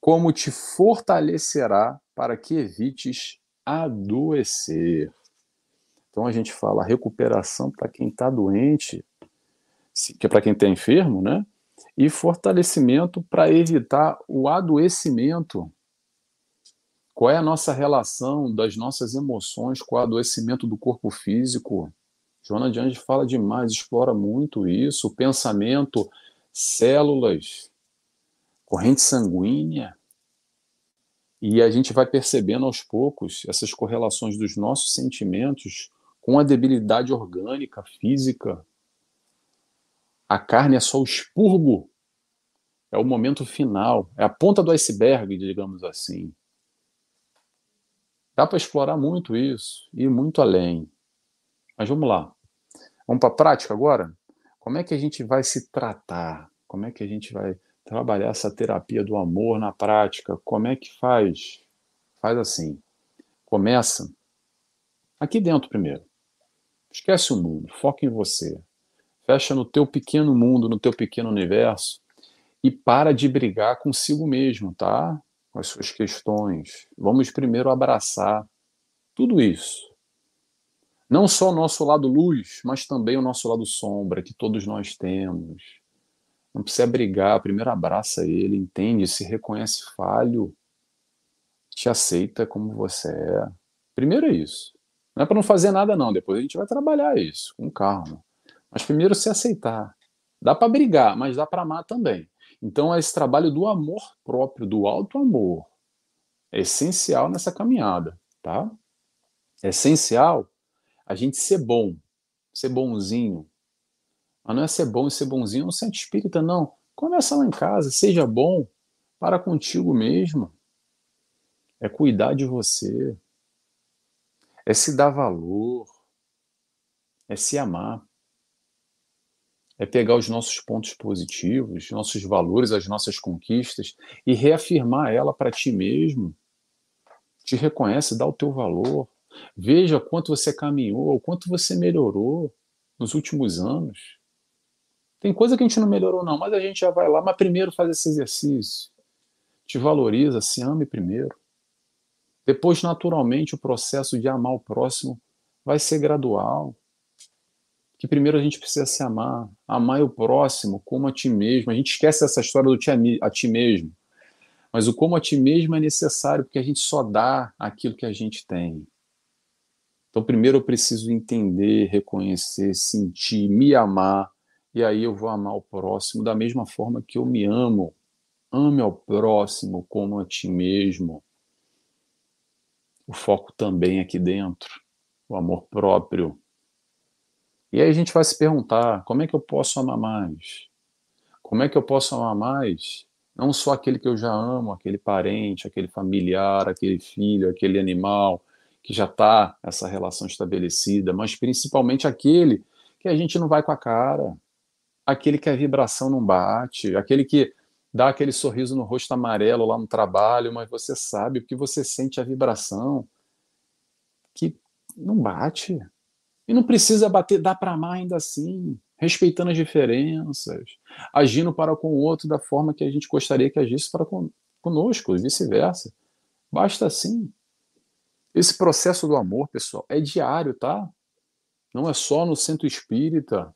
como te fortalecerá para que evites adoecer. Então a gente fala recuperação para quem está doente, que é para quem está enfermo, né? E fortalecimento para evitar o adoecimento. Qual é a nossa relação das nossas emoções com o adoecimento do corpo físico? Joana de fala demais, explora muito isso, o pensamento, células, corrente sanguínea. E a gente vai percebendo aos poucos essas correlações dos nossos sentimentos com a debilidade orgânica, física, a carne é só o expurgo, é o momento final, é a ponta do iceberg, digamos assim. Dá para explorar muito isso e muito além. Mas vamos lá. Vamos para a prática agora? Como é que a gente vai se tratar? Como é que a gente vai trabalhar essa terapia do amor na prática? Como é que faz? Faz assim. Começa aqui dentro primeiro. Esquece o mundo, foca em você fecha no teu pequeno mundo, no teu pequeno universo e para de brigar consigo mesmo, tá? Com as suas questões. Vamos primeiro abraçar tudo isso. Não só o nosso lado luz, mas também o nosso lado sombra, que todos nós temos. Não precisa brigar, primeiro abraça ele, entende, se reconhece falho, te aceita como você é. Primeiro é isso. Não é para não fazer nada, não. Depois a gente vai trabalhar isso com calma. Mas primeiro se aceitar. Dá para brigar, mas dá para amar também. Então, é esse trabalho do amor próprio, do alto amor, é essencial nessa caminhada, tá? É essencial a gente ser bom, ser bonzinho. Mas não é ser bom e ser bonzinho no centro espírita, não. Começa lá em casa, seja bom para contigo mesmo. É cuidar de você. É se dar valor. É se amar é pegar os nossos pontos positivos, nossos valores, as nossas conquistas e reafirmar ela para ti mesmo. te reconhece, dá o teu valor. Veja quanto você caminhou, o quanto você melhorou nos últimos anos. Tem coisa que a gente não melhorou, não, mas a gente já vai lá. Mas primeiro faz esse exercício. Te valoriza, se ame primeiro. Depois, naturalmente, o processo de amar o próximo vai ser gradual. Que primeiro a gente precisa se amar. Amar o próximo como a ti mesmo. A gente esquece essa história do ti a ti mesmo. Mas o como a ti mesmo é necessário, porque a gente só dá aquilo que a gente tem. Então, primeiro eu preciso entender, reconhecer, sentir, me amar, e aí eu vou amar o próximo da mesma forma que eu me amo. Ame ao próximo como a ti mesmo. O foco também aqui dentro, o amor próprio. E aí a gente vai se perguntar: como é que eu posso amar mais? Como é que eu posso amar mais? Não só aquele que eu já amo, aquele parente, aquele familiar, aquele filho, aquele animal, que já está essa relação estabelecida, mas principalmente aquele que a gente não vai com a cara, aquele que a vibração não bate, aquele que dá aquele sorriso no rosto amarelo lá no trabalho, mas você sabe porque você sente a vibração que não bate. E não precisa bater, dá para amar ainda assim, respeitando as diferenças, agindo para com o outro da forma que a gente gostaria que agisse para conosco e vice-versa. Basta assim. Esse processo do amor, pessoal, é diário, tá? Não é só no centro espírita,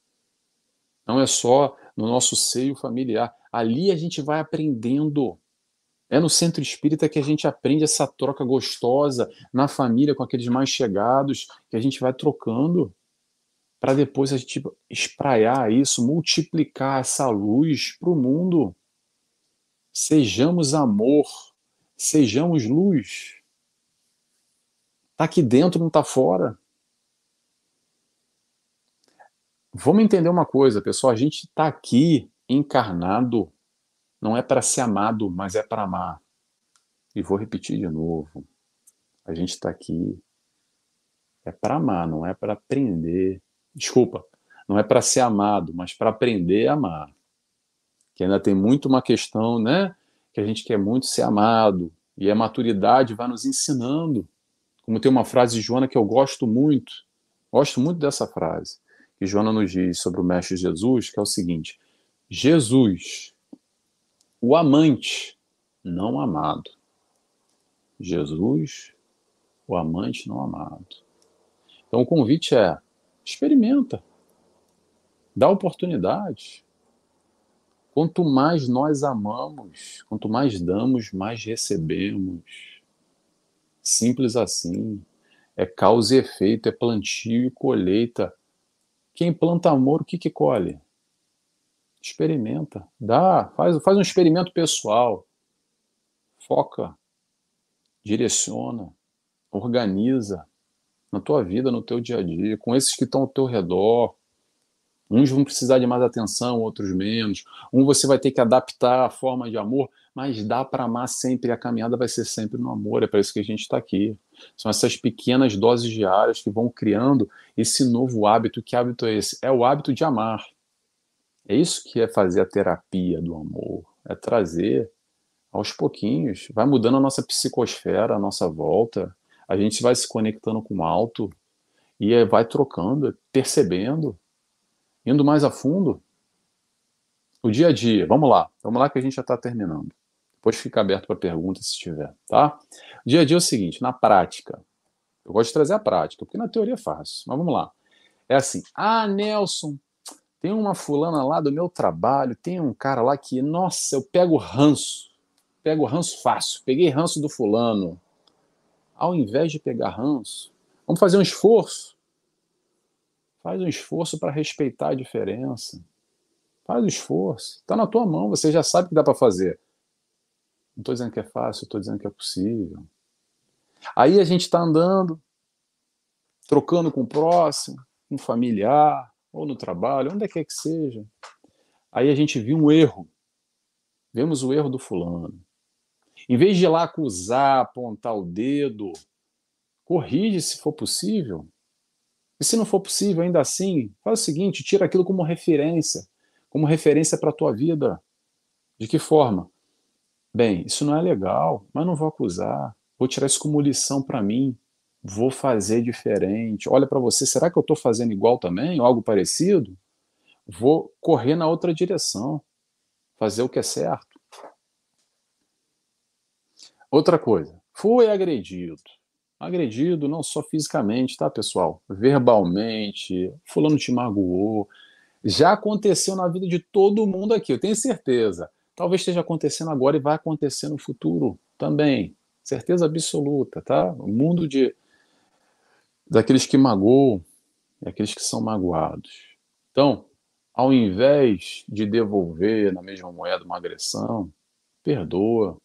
não é só no nosso seio familiar. Ali a gente vai aprendendo. É no centro espírita que a gente aprende essa troca gostosa na família com aqueles mais chegados, que a gente vai trocando para depois a gente espraiar isso, multiplicar essa luz para o mundo. Sejamos amor, sejamos luz. Está aqui dentro, não está fora. Vamos entender uma coisa, pessoal. A gente está aqui encarnado, não é para ser amado, mas é para amar. E vou repetir de novo. A gente está aqui é para amar, não é para aprender. Desculpa, não é para ser amado, mas para aprender a amar. Que ainda tem muito uma questão, né? Que a gente quer muito ser amado. E a maturidade vai nos ensinando como tem uma frase de Joana que eu gosto muito, gosto muito dessa frase, que Joana nos diz sobre o Mestre Jesus, que é o seguinte: Jesus, o amante não amado. Jesus, o amante não amado. Então o convite é: experimenta, dá oportunidade. Quanto mais nós amamos, quanto mais damos, mais recebemos. Simples assim. É causa e efeito, é plantio e colheita. Quem planta amor, o que, que colhe? Experimenta, dá, faz, faz um experimento pessoal. Foca, direciona, organiza na tua vida, no teu dia a dia, com esses que estão ao teu redor, Uns vão precisar de mais atenção, outros menos. Um você vai ter que adaptar a forma de amor, mas dá para amar sempre. A caminhada vai ser sempre no amor. É para isso que a gente está aqui. São essas pequenas doses diárias que vão criando esse novo hábito. Que hábito é esse? É o hábito de amar. É isso que é fazer a terapia do amor. É trazer aos pouquinhos. Vai mudando a nossa psicosfera, a nossa volta. A gente vai se conectando com o alto e vai trocando, percebendo Indo mais a fundo, o dia a dia. Vamos lá, vamos lá que a gente já está terminando. Depois fica aberto para perguntas se tiver, tá? O dia a dia é o seguinte, na prática. Eu gosto de trazer a prática, porque na teoria é fácil. Mas vamos lá. É assim, ah, Nelson, tem uma fulana lá do meu trabalho, tem um cara lá que, nossa, eu pego ranço. Pego ranço fácil. Peguei ranço do fulano. Ao invés de pegar ranço, vamos fazer um esforço Faz um esforço para respeitar a diferença. Faz o esforço. Está na tua mão, você já sabe que dá para fazer. Não estou dizendo que é fácil, estou dizendo que é possível. Aí a gente está andando, trocando com o próximo, com um familiar, ou no trabalho, onde é que é que seja. Aí a gente viu um erro. Vemos o erro do fulano. Em vez de ir lá acusar, apontar o dedo, corrige se for possível. E se não for possível, ainda assim, faz o seguinte: tira aquilo como referência, como referência para a tua vida. De que forma? Bem, isso não é legal, mas não vou acusar. vou tirar isso como lição para mim, vou fazer diferente. Olha para você, será que eu estou fazendo igual também, algo parecido? Vou correr na outra direção, fazer o que é certo. Outra coisa, fui agredido. Agredido não só fisicamente, tá, pessoal? Verbalmente, fulano te magoou. Já aconteceu na vida de todo mundo aqui, eu tenho certeza. Talvez esteja acontecendo agora e vai acontecer no futuro também. Certeza absoluta, tá? O mundo de daqueles que magoam e aqueles que são magoados. Então, ao invés de devolver na mesma moeda uma agressão, perdoa.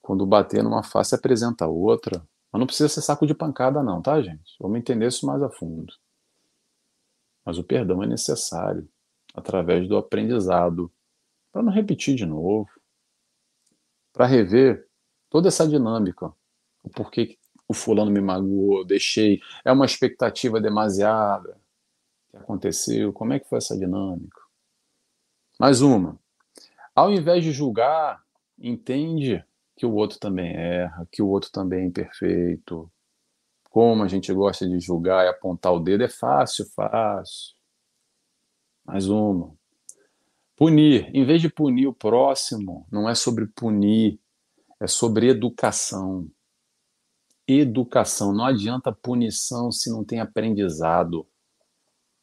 Quando bater numa face, apresenta outra. Mas não precisa ser saco de pancada, não, tá, gente? Vamos entender isso mais a fundo. Mas o perdão é necessário através do aprendizado, para não repetir de novo, para rever toda essa dinâmica, o porquê o fulano me magoou, deixei, é uma expectativa demasiada que aconteceu, como é que foi essa dinâmica? Mais uma. Ao invés de julgar, entende que o outro também erra, que o outro também é imperfeito. Como a gente gosta de julgar e apontar o dedo, é fácil, fácil. Mais uma. Punir. Em vez de punir o próximo, não é sobre punir, é sobre educação educação. Não adianta punição se não tem aprendizado.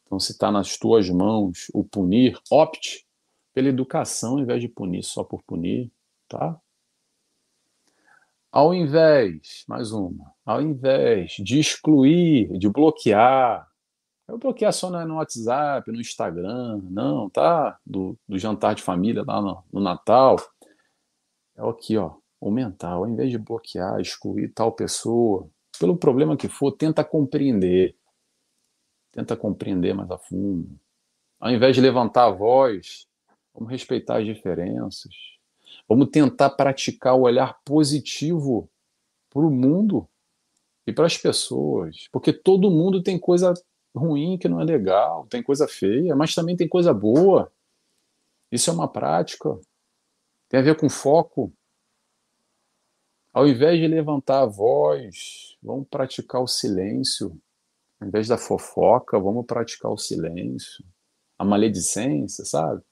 Então, se está nas tuas mãos o punir, opte pela educação ao invés de punir só por punir, tá? Ao invés, mais uma, ao invés de excluir, de bloquear, eu bloquear só no WhatsApp, no Instagram, não, tá? Do, do jantar de família lá no, no Natal. É aqui, ó o mental, ao invés de bloquear, excluir tal pessoa, pelo problema que for, tenta compreender. Tenta compreender mais a fundo. Ao invés de levantar a voz, vamos respeitar as diferenças. Vamos tentar praticar o olhar positivo para o mundo e para as pessoas. Porque todo mundo tem coisa ruim que não é legal, tem coisa feia, mas também tem coisa boa. Isso é uma prática. Tem a ver com foco. Ao invés de levantar a voz, vamos praticar o silêncio. Ao invés da fofoca, vamos praticar o silêncio. A maledicência, sabe?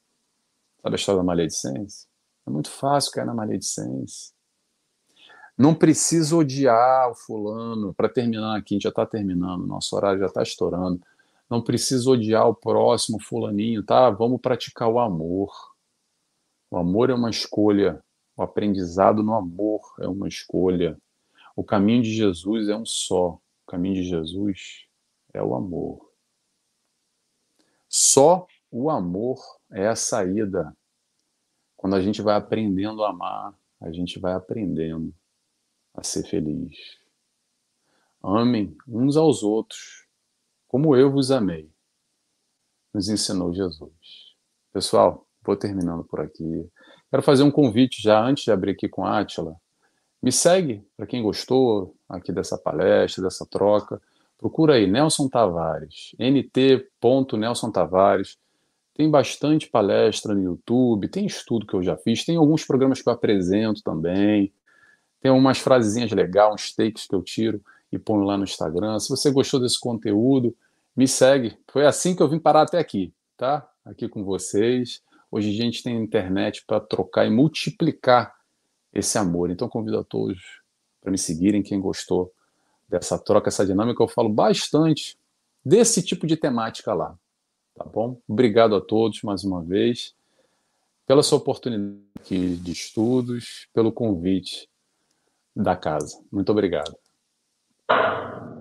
Sabe a história da maledicência? É muito fácil cair na maledicência. Não precisa odiar o fulano. Para terminar aqui, a gente já está terminando, nosso horário já está estourando. Não precisa odiar o próximo fulaninho, tá? Vamos praticar o amor. O amor é uma escolha o aprendizado no amor é uma escolha. O caminho de Jesus é um só. O caminho de Jesus é o amor. Só o amor é a saída. Quando a gente vai aprendendo a amar, a gente vai aprendendo a ser feliz. Amem uns aos outros, como eu vos amei, nos ensinou Jesus. Pessoal, vou terminando por aqui. Quero fazer um convite já antes de abrir aqui com a Átila. Me segue, para quem gostou aqui dessa palestra, dessa troca. Procura aí Nelson Tavares, nt.nelson Tavares. Tem bastante palestra no YouTube, tem estudo que eu já fiz, tem alguns programas que eu apresento também. Tem umas frasezinhas legais, uns takes que eu tiro e ponho lá no Instagram. Se você gostou desse conteúdo, me segue. Foi assim que eu vim parar até aqui, tá? Aqui com vocês. Hoje a gente tem internet para trocar e multiplicar esse amor. Então convido a todos para me seguirem, quem gostou dessa troca, essa dinâmica. Eu falo bastante desse tipo de temática lá. Tá bom? Obrigado a todos mais uma vez pela sua oportunidade aqui de estudos, pelo convite da casa. Muito obrigado.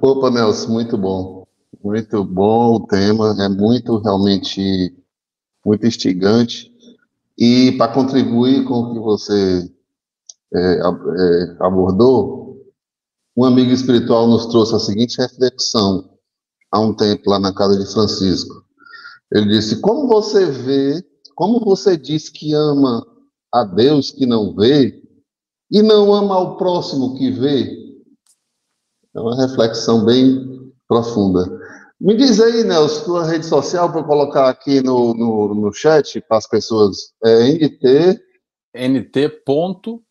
Opa, Nelson, muito bom. Muito bom o tema, é muito realmente muito instigante. E para contribuir com o que você é, é, abordou, um amigo espiritual nos trouxe a seguinte reflexão há um tempo lá na casa de Francisco. Ele disse: Como você vê, como você diz que ama a Deus que não vê e não ama ao próximo que vê? É uma reflexão bem profunda. Me diz aí, Nelson, tua rede social para colocar aqui no, no, no chat para as pessoas. É NT. NT.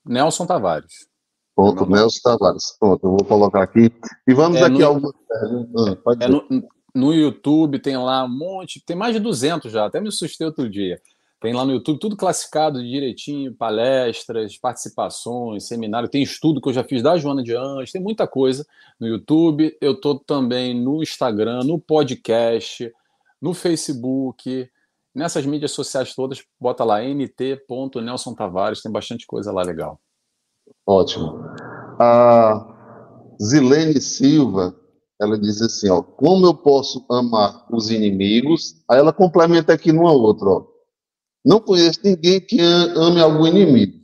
Nelson Tavares. Ponto Nelson Tavares. Pronto, eu vou colocar aqui. E vamos é aqui no, algumas perguntas. Ah, é no, no, YouTube tem lá um monte, tem mais de 200 já, até me assustei outro dia. Tem lá no YouTube tudo classificado direitinho, palestras, participações, seminário, tem estudo que eu já fiz da Joana de Anjos, tem muita coisa no YouTube. Eu estou também no Instagram, no podcast, no Facebook, nessas mídias sociais todas, bota lá nt.nelson Tavares, tem bastante coisa lá legal. Ótimo. A Zilene Silva, ela diz assim, ó, como eu posso amar os inimigos? Aí ela complementa aqui numa outra, ó. Não conheço ninguém que ame algum inimigo.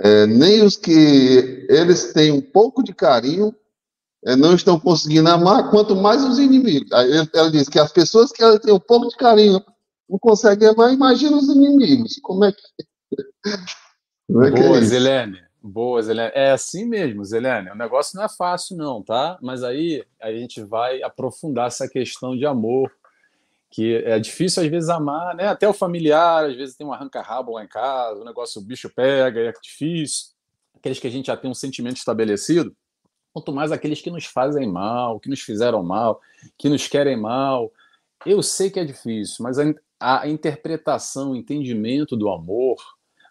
É, nem os que eles têm um pouco de carinho é, não estão conseguindo amar, quanto mais os inimigos. Aí ela diz que as pessoas que ela tem um pouco de carinho não conseguem amar, imagina os inimigos. Como é que, Como é, que Boa, é Zelene. Boa, Zelene. É assim mesmo, Zelene. O negócio não é fácil, não, tá? Mas aí a gente vai aprofundar essa questão de amor, que é difícil às vezes amar, né? Até o familiar, às vezes tem um arranca-rabo lá em casa, o negócio, o bicho pega, é difícil. Aqueles que a gente já tem um sentimento estabelecido, quanto mais aqueles que nos fazem mal, que nos fizeram mal, que nos querem mal. Eu sei que é difícil, mas a, a interpretação, o entendimento do amor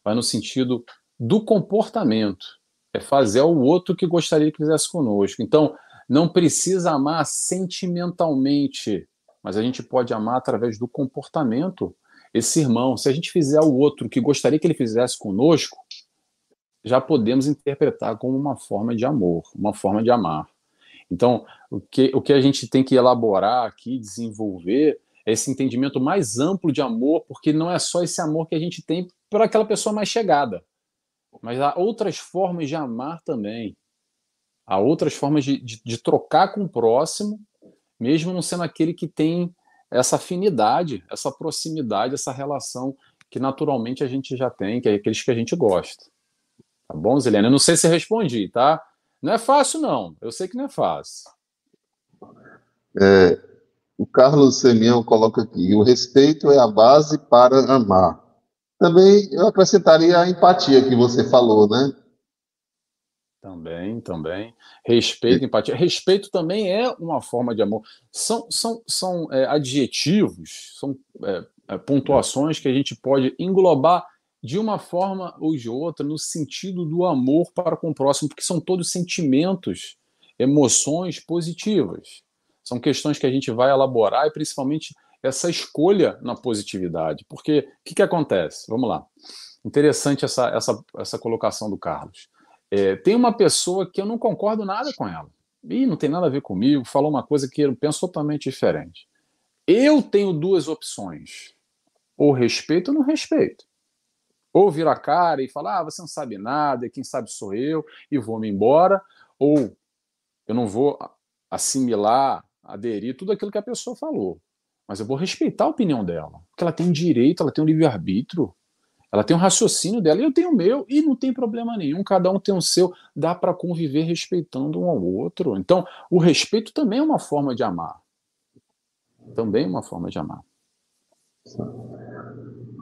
vai no sentido do comportamento. É fazer ao outro que gostaria que fizesse conosco. Então, não precisa amar sentimentalmente, mas a gente pode amar através do comportamento esse irmão. Se a gente fizer ao outro que gostaria que ele fizesse conosco, já podemos interpretar como uma forma de amor, uma forma de amar. Então, o que, o que a gente tem que elaborar aqui, desenvolver, é esse entendimento mais amplo de amor, porque não é só esse amor que a gente tem por aquela pessoa mais chegada, mas há outras formas de amar também. Há outras formas de, de, de trocar com o próximo, mesmo não sendo aquele que tem essa afinidade, essa proximidade, essa relação que naturalmente a gente já tem, que é aqueles que a gente gosta. Tá bom, Zilene? Eu não sei se respondi, tá? Não é fácil, não. Eu sei que não é fácil. É, o Carlos Semião coloca aqui: o respeito é a base para amar. Também eu acrescentaria a empatia que você falou, né? Também, também. Respeito, empatia. Respeito também é uma forma de amor. São, são, são é, adjetivos, são é, é, pontuações que a gente pode englobar de uma forma ou de outra no sentido do amor para com o próximo, porque são todos sentimentos, emoções positivas. São questões que a gente vai elaborar e principalmente essa escolha na positividade. Porque o que, que acontece? Vamos lá. Interessante essa, essa, essa colocação do Carlos. É, tem uma pessoa que eu não concordo nada com ela. E não tem nada a ver comigo, falou uma coisa que eu penso totalmente diferente. Eu tenho duas opções. Ou respeito ou não respeito ou vira a cara e fala: ah, você não sabe nada, quem sabe sou eu, e vou-me embora, ou eu não vou assimilar, aderir tudo aquilo que a pessoa falou, mas eu vou respeitar a opinião dela, porque ela tem direito, ela tem um livre-arbítrio, ela tem um raciocínio dela, e eu tenho o meu, e não tem problema nenhum, cada um tem o seu, dá para conviver respeitando um ao outro. Então, o respeito também é uma forma de amar. Também é uma forma de amar.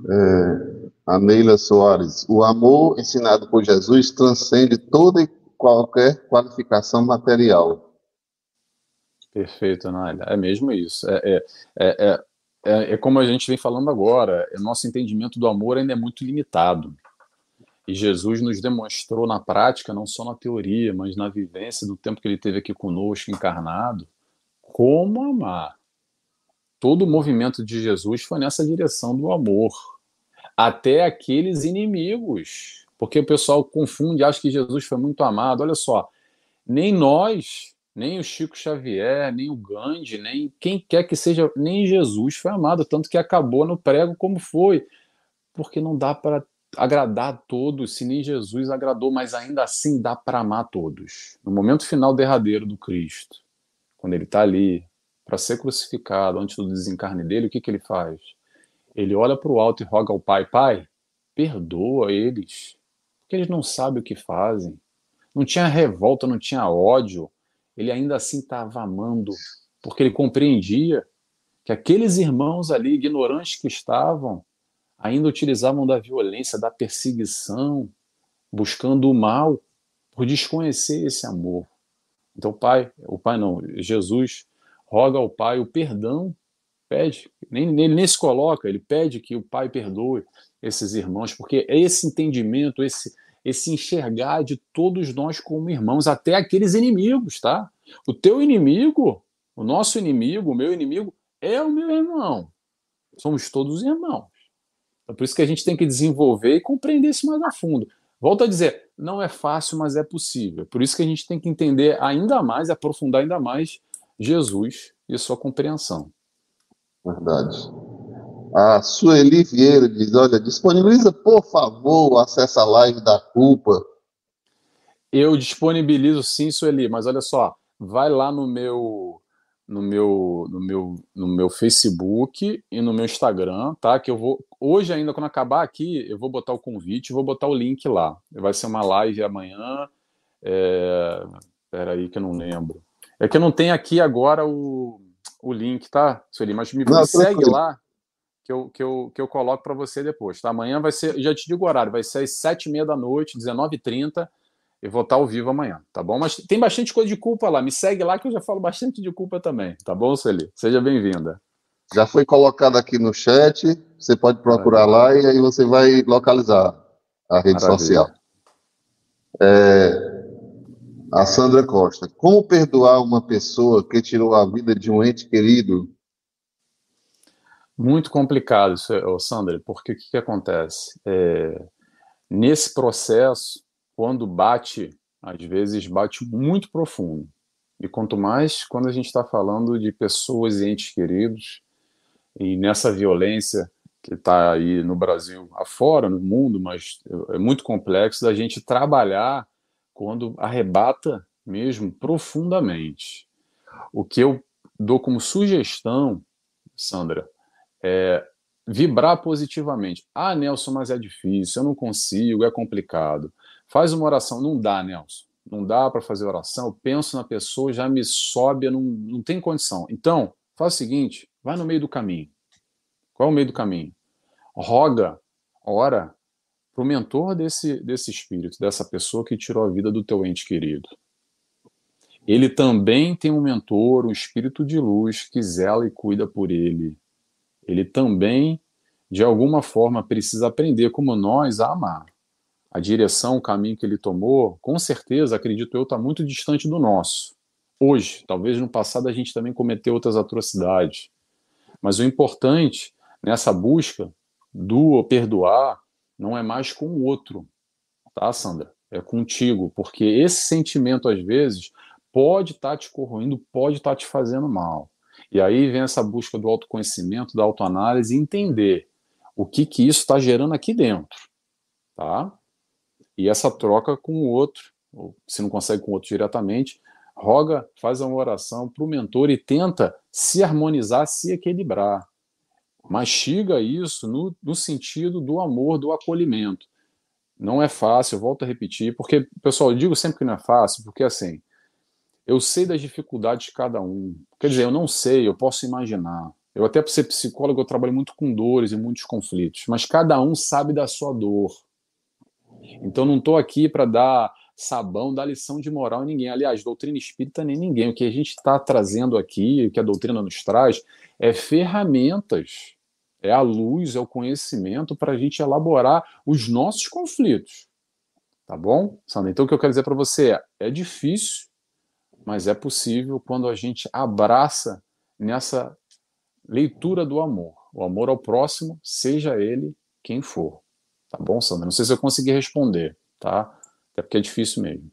É, a Neila Soares, o amor ensinado por Jesus transcende toda e qualquer qualificação material. Perfeito, Nália. É mesmo isso. É, é, é, é, é como a gente vem falando agora. O nosso entendimento do amor ainda é muito limitado. E Jesus nos demonstrou na prática, não só na teoria, mas na vivência do tempo que ele teve aqui conosco, encarnado, como amar. Todo o movimento de Jesus foi nessa direção do amor até aqueles inimigos. Porque o pessoal confunde, acha que Jesus foi muito amado. Olha só, nem nós, nem o Chico Xavier, nem o Gandhi, nem quem quer que seja, nem Jesus foi amado, tanto que acabou no prego como foi. Porque não dá para agradar a todos, se nem Jesus agradou, mas ainda assim dá para amar todos. No momento final derradeiro do Cristo, quando ele está ali para ser crucificado, antes do desencarne dele, o que, que ele faz? Ele olha para o alto e roga ao pai: Pai, perdoa eles, porque eles não sabem o que fazem. Não tinha revolta, não tinha ódio. Ele ainda assim estava amando, porque ele compreendia que aqueles irmãos ali, ignorantes que estavam, ainda utilizavam da violência, da perseguição, buscando o mal, por desconhecer esse amor. Então, o pai, o pai não, Jesus roga ao pai o perdão, pede, nem, ele nem se coloca, ele pede que o pai perdoe esses irmãos, porque é esse entendimento, esse, esse enxergar de todos nós como irmãos, até aqueles inimigos, tá? O teu inimigo, o nosso inimigo, o meu inimigo, é o meu irmão. Somos todos irmãos. É por isso que a gente tem que desenvolver e compreender isso mais a fundo. Volto a dizer, não é fácil, mas é possível. Por isso que a gente tem que entender ainda mais, aprofundar ainda mais Jesus e sua compreensão. Verdade. A Sueli Vieira diz: olha, disponibiliza, por favor, o acesso à live da culpa. Eu disponibilizo sim, Sueli, mas olha só, vai lá no meu no meu no meu no meu Facebook e no meu Instagram, tá? Que eu vou hoje ainda quando acabar aqui, eu vou botar o convite, vou botar o link lá. Vai ser uma live amanhã. É... Pera aí que eu não lembro. É que eu não tenho aqui agora o, o link, tá, Sueli? Mas me, não, segue lá que eu, que eu, que eu coloco para você depois, tá? Amanhã vai ser, já te digo o horário, vai ser às sete e meia da noite, 19h30 e vou estar ao vivo amanhã, tá bom? Mas tem bastante coisa de culpa lá. Me segue lá que eu já falo bastante de culpa também, tá bom, Sueli? Seja bem-vinda. Já foi colocado aqui no chat, você pode procurar lá e aí você vai localizar a rede Maravilha. social. É, a Sandra Costa. Como perdoar uma pessoa que tirou a vida de um ente querido? Muito complicado, Sandra, porque o que, que acontece? É, nesse processo, quando bate, às vezes bate muito profundo. E quanto mais quando a gente está falando de pessoas e entes queridos, e nessa violência que está aí no Brasil afora, no mundo, mas é muito complexo da gente trabalhar quando arrebata mesmo profundamente. O que eu dou como sugestão, Sandra, é vibrar positivamente. Ah, Nelson, mas é difícil, eu não consigo, é complicado. Faz uma oração. Não dá, Nelson. Não dá para fazer oração. Eu penso na pessoa, já me sobe, não, não tem condição. Então, faz o seguinte: vai no meio do caminho. Qual é o meio do caminho? Roga, ora para o mentor desse, desse espírito, dessa pessoa que tirou a vida do teu ente querido. Ele também tem um mentor, um espírito de luz que zela e cuida por ele. Ele também, de alguma forma, precisa aprender, como nós, a amar a direção, o caminho que ele tomou, com certeza, acredito eu, está muito distante do nosso. Hoje, talvez no passado a gente também cometeu outras atrocidades. Mas o importante nessa busca do perdoar não é mais com o outro, tá, Sandra? É contigo, porque esse sentimento, às vezes, pode estar tá te corroendo, pode estar tá te fazendo mal. E aí vem essa busca do autoconhecimento, da autoanálise, entender o que, que isso está gerando aqui dentro, tá? e essa troca com o outro, ou se não consegue com o outro diretamente, roga, faz uma oração para o mentor e tenta se harmonizar, se equilibrar. Mastiga isso no, no sentido do amor, do acolhimento. Não é fácil, volto a repetir, porque, pessoal, eu digo sempre que não é fácil, porque assim, eu sei das dificuldades de cada um. Quer dizer, eu não sei, eu posso imaginar. Eu até para ser psicólogo eu trabalho muito com dores e muitos conflitos, mas cada um sabe da sua dor. Então não estou aqui para dar sabão, dar lição de moral em ninguém. Aliás, doutrina espírita nem ninguém. O que a gente está trazendo aqui, o que a doutrina nos traz, é ferramentas, é a luz, é o conhecimento para a gente elaborar os nossos conflitos. Tá bom, Sandra? Então o que eu quero dizer para você é: é difícil, mas é possível quando a gente abraça nessa leitura do amor. O amor ao próximo, seja ele quem for. Tá bom, Sandra? Não sei se eu consegui responder, tá? Até porque é difícil mesmo.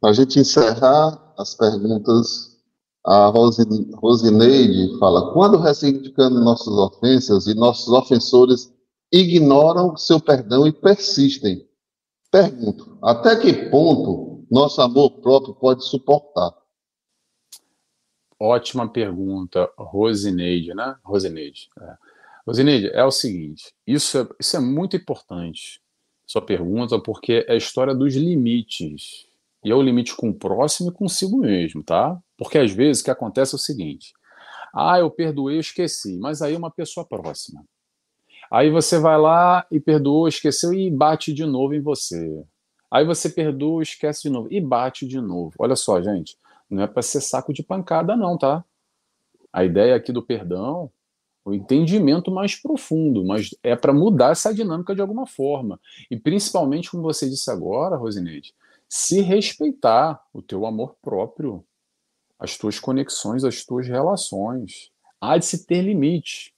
Para a gente encerrar as perguntas, a Rosineide fala: quando ressignificando nossas ofensas e nossos ofensores ignoram seu perdão e persistem? Pergunto: até que ponto nosso amor próprio pode suportar? Ótima pergunta, Rosineide, né? Rosineide. É. Rosineide, é o seguinte, isso é, isso é muito importante, sua pergunta, porque é a história dos limites. E é o limite com o próximo e consigo mesmo, tá? Porque às vezes o que acontece é o seguinte: ah, eu perdoei, esqueci, mas aí é uma pessoa próxima. Aí você vai lá e perdoa, esqueceu e bate de novo em você. Aí você perdoa, esquece de novo e bate de novo. Olha só, gente, não é para ser saco de pancada, não, tá? A ideia aqui do perdão, o entendimento mais profundo, mas é para mudar essa dinâmica de alguma forma. E principalmente, como você disse agora, Rosineide, se respeitar o teu amor próprio, as tuas conexões, as tuas relações. Há de se ter limite.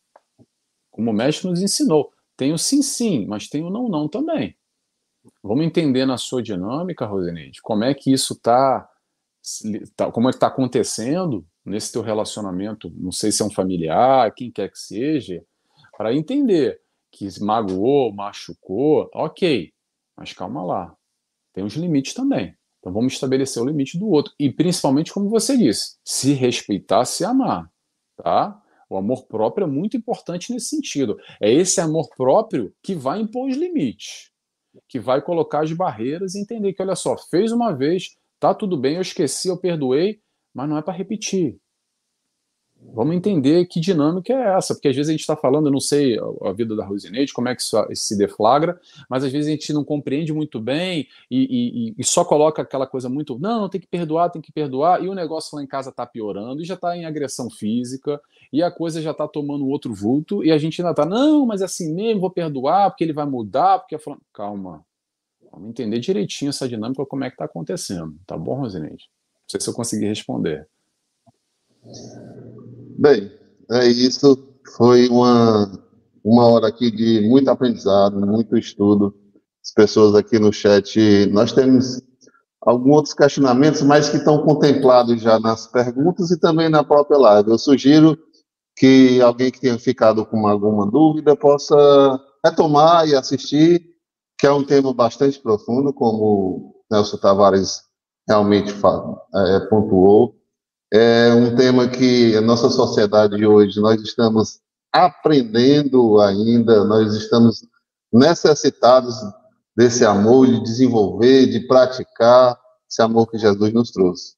Como o mestre nos ensinou. Tem o sim, sim, mas tem o não, não também. Vamos entender na sua dinâmica, Rosineide, como é que isso está, tá, como é que está acontecendo nesse teu relacionamento, não sei se é um familiar, quem quer que seja, para entender que magoou, machucou, ok, mas calma lá, tem os limites também. Então vamos estabelecer o limite do outro. E principalmente, como você disse, se respeitar, se amar. Tá? O amor próprio é muito importante nesse sentido. É esse amor próprio que vai impor os limites, que vai colocar as barreiras e entender que, olha só, fez uma vez, tá tudo bem, eu esqueci, eu perdoei, mas não é para repetir. Vamos entender que dinâmica é essa, porque às vezes a gente está falando, eu não sei a vida da Rosineide, como é que isso se deflagra, mas às vezes a gente não compreende muito bem e, e, e só coloca aquela coisa muito, não, tem que perdoar, tem que perdoar, e o negócio lá em casa está piorando, e já está em agressão física, e a coisa já está tomando outro vulto, e a gente ainda está, não, mas é assim mesmo, vou perdoar, porque ele vai mudar, porque... Calma, vamos entender direitinho essa dinâmica, como é que está acontecendo, tá bom, Rosineide? Não sei se eu consegui responder. Bem, é isso. Foi uma, uma hora aqui de muito aprendizado, muito estudo. As pessoas aqui no chat, nós temos alguns outros questionamentos, mas que estão contemplados já nas perguntas e também na própria live. Eu sugiro que alguém que tenha ficado com alguma dúvida possa retomar e assistir, que é um tema bastante profundo, como Nelson Tavares realmente é, pontuou é um tema que a nossa sociedade hoje nós estamos aprendendo ainda, nós estamos necessitados desse amor, de desenvolver, de praticar esse amor que Jesus nos trouxe.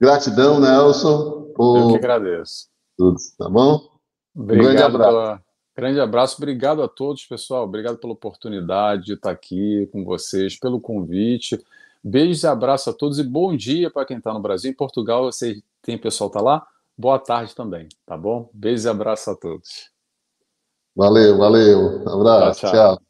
Gratidão, Nelson. Por... Eu que agradeço. Tudo, tá bom? Obrigado um grande abraço. Pela... Grande abraço, obrigado a todos, pessoal. Obrigado pela oportunidade de estar aqui com vocês, pelo convite. Beijos e abraços a todos e bom dia para quem está no Brasil. Em Portugal, você tem pessoal tá lá? Boa tarde também, tá bom? Beijos e abraços a todos. Valeu, valeu. Abraço, tchau. tchau.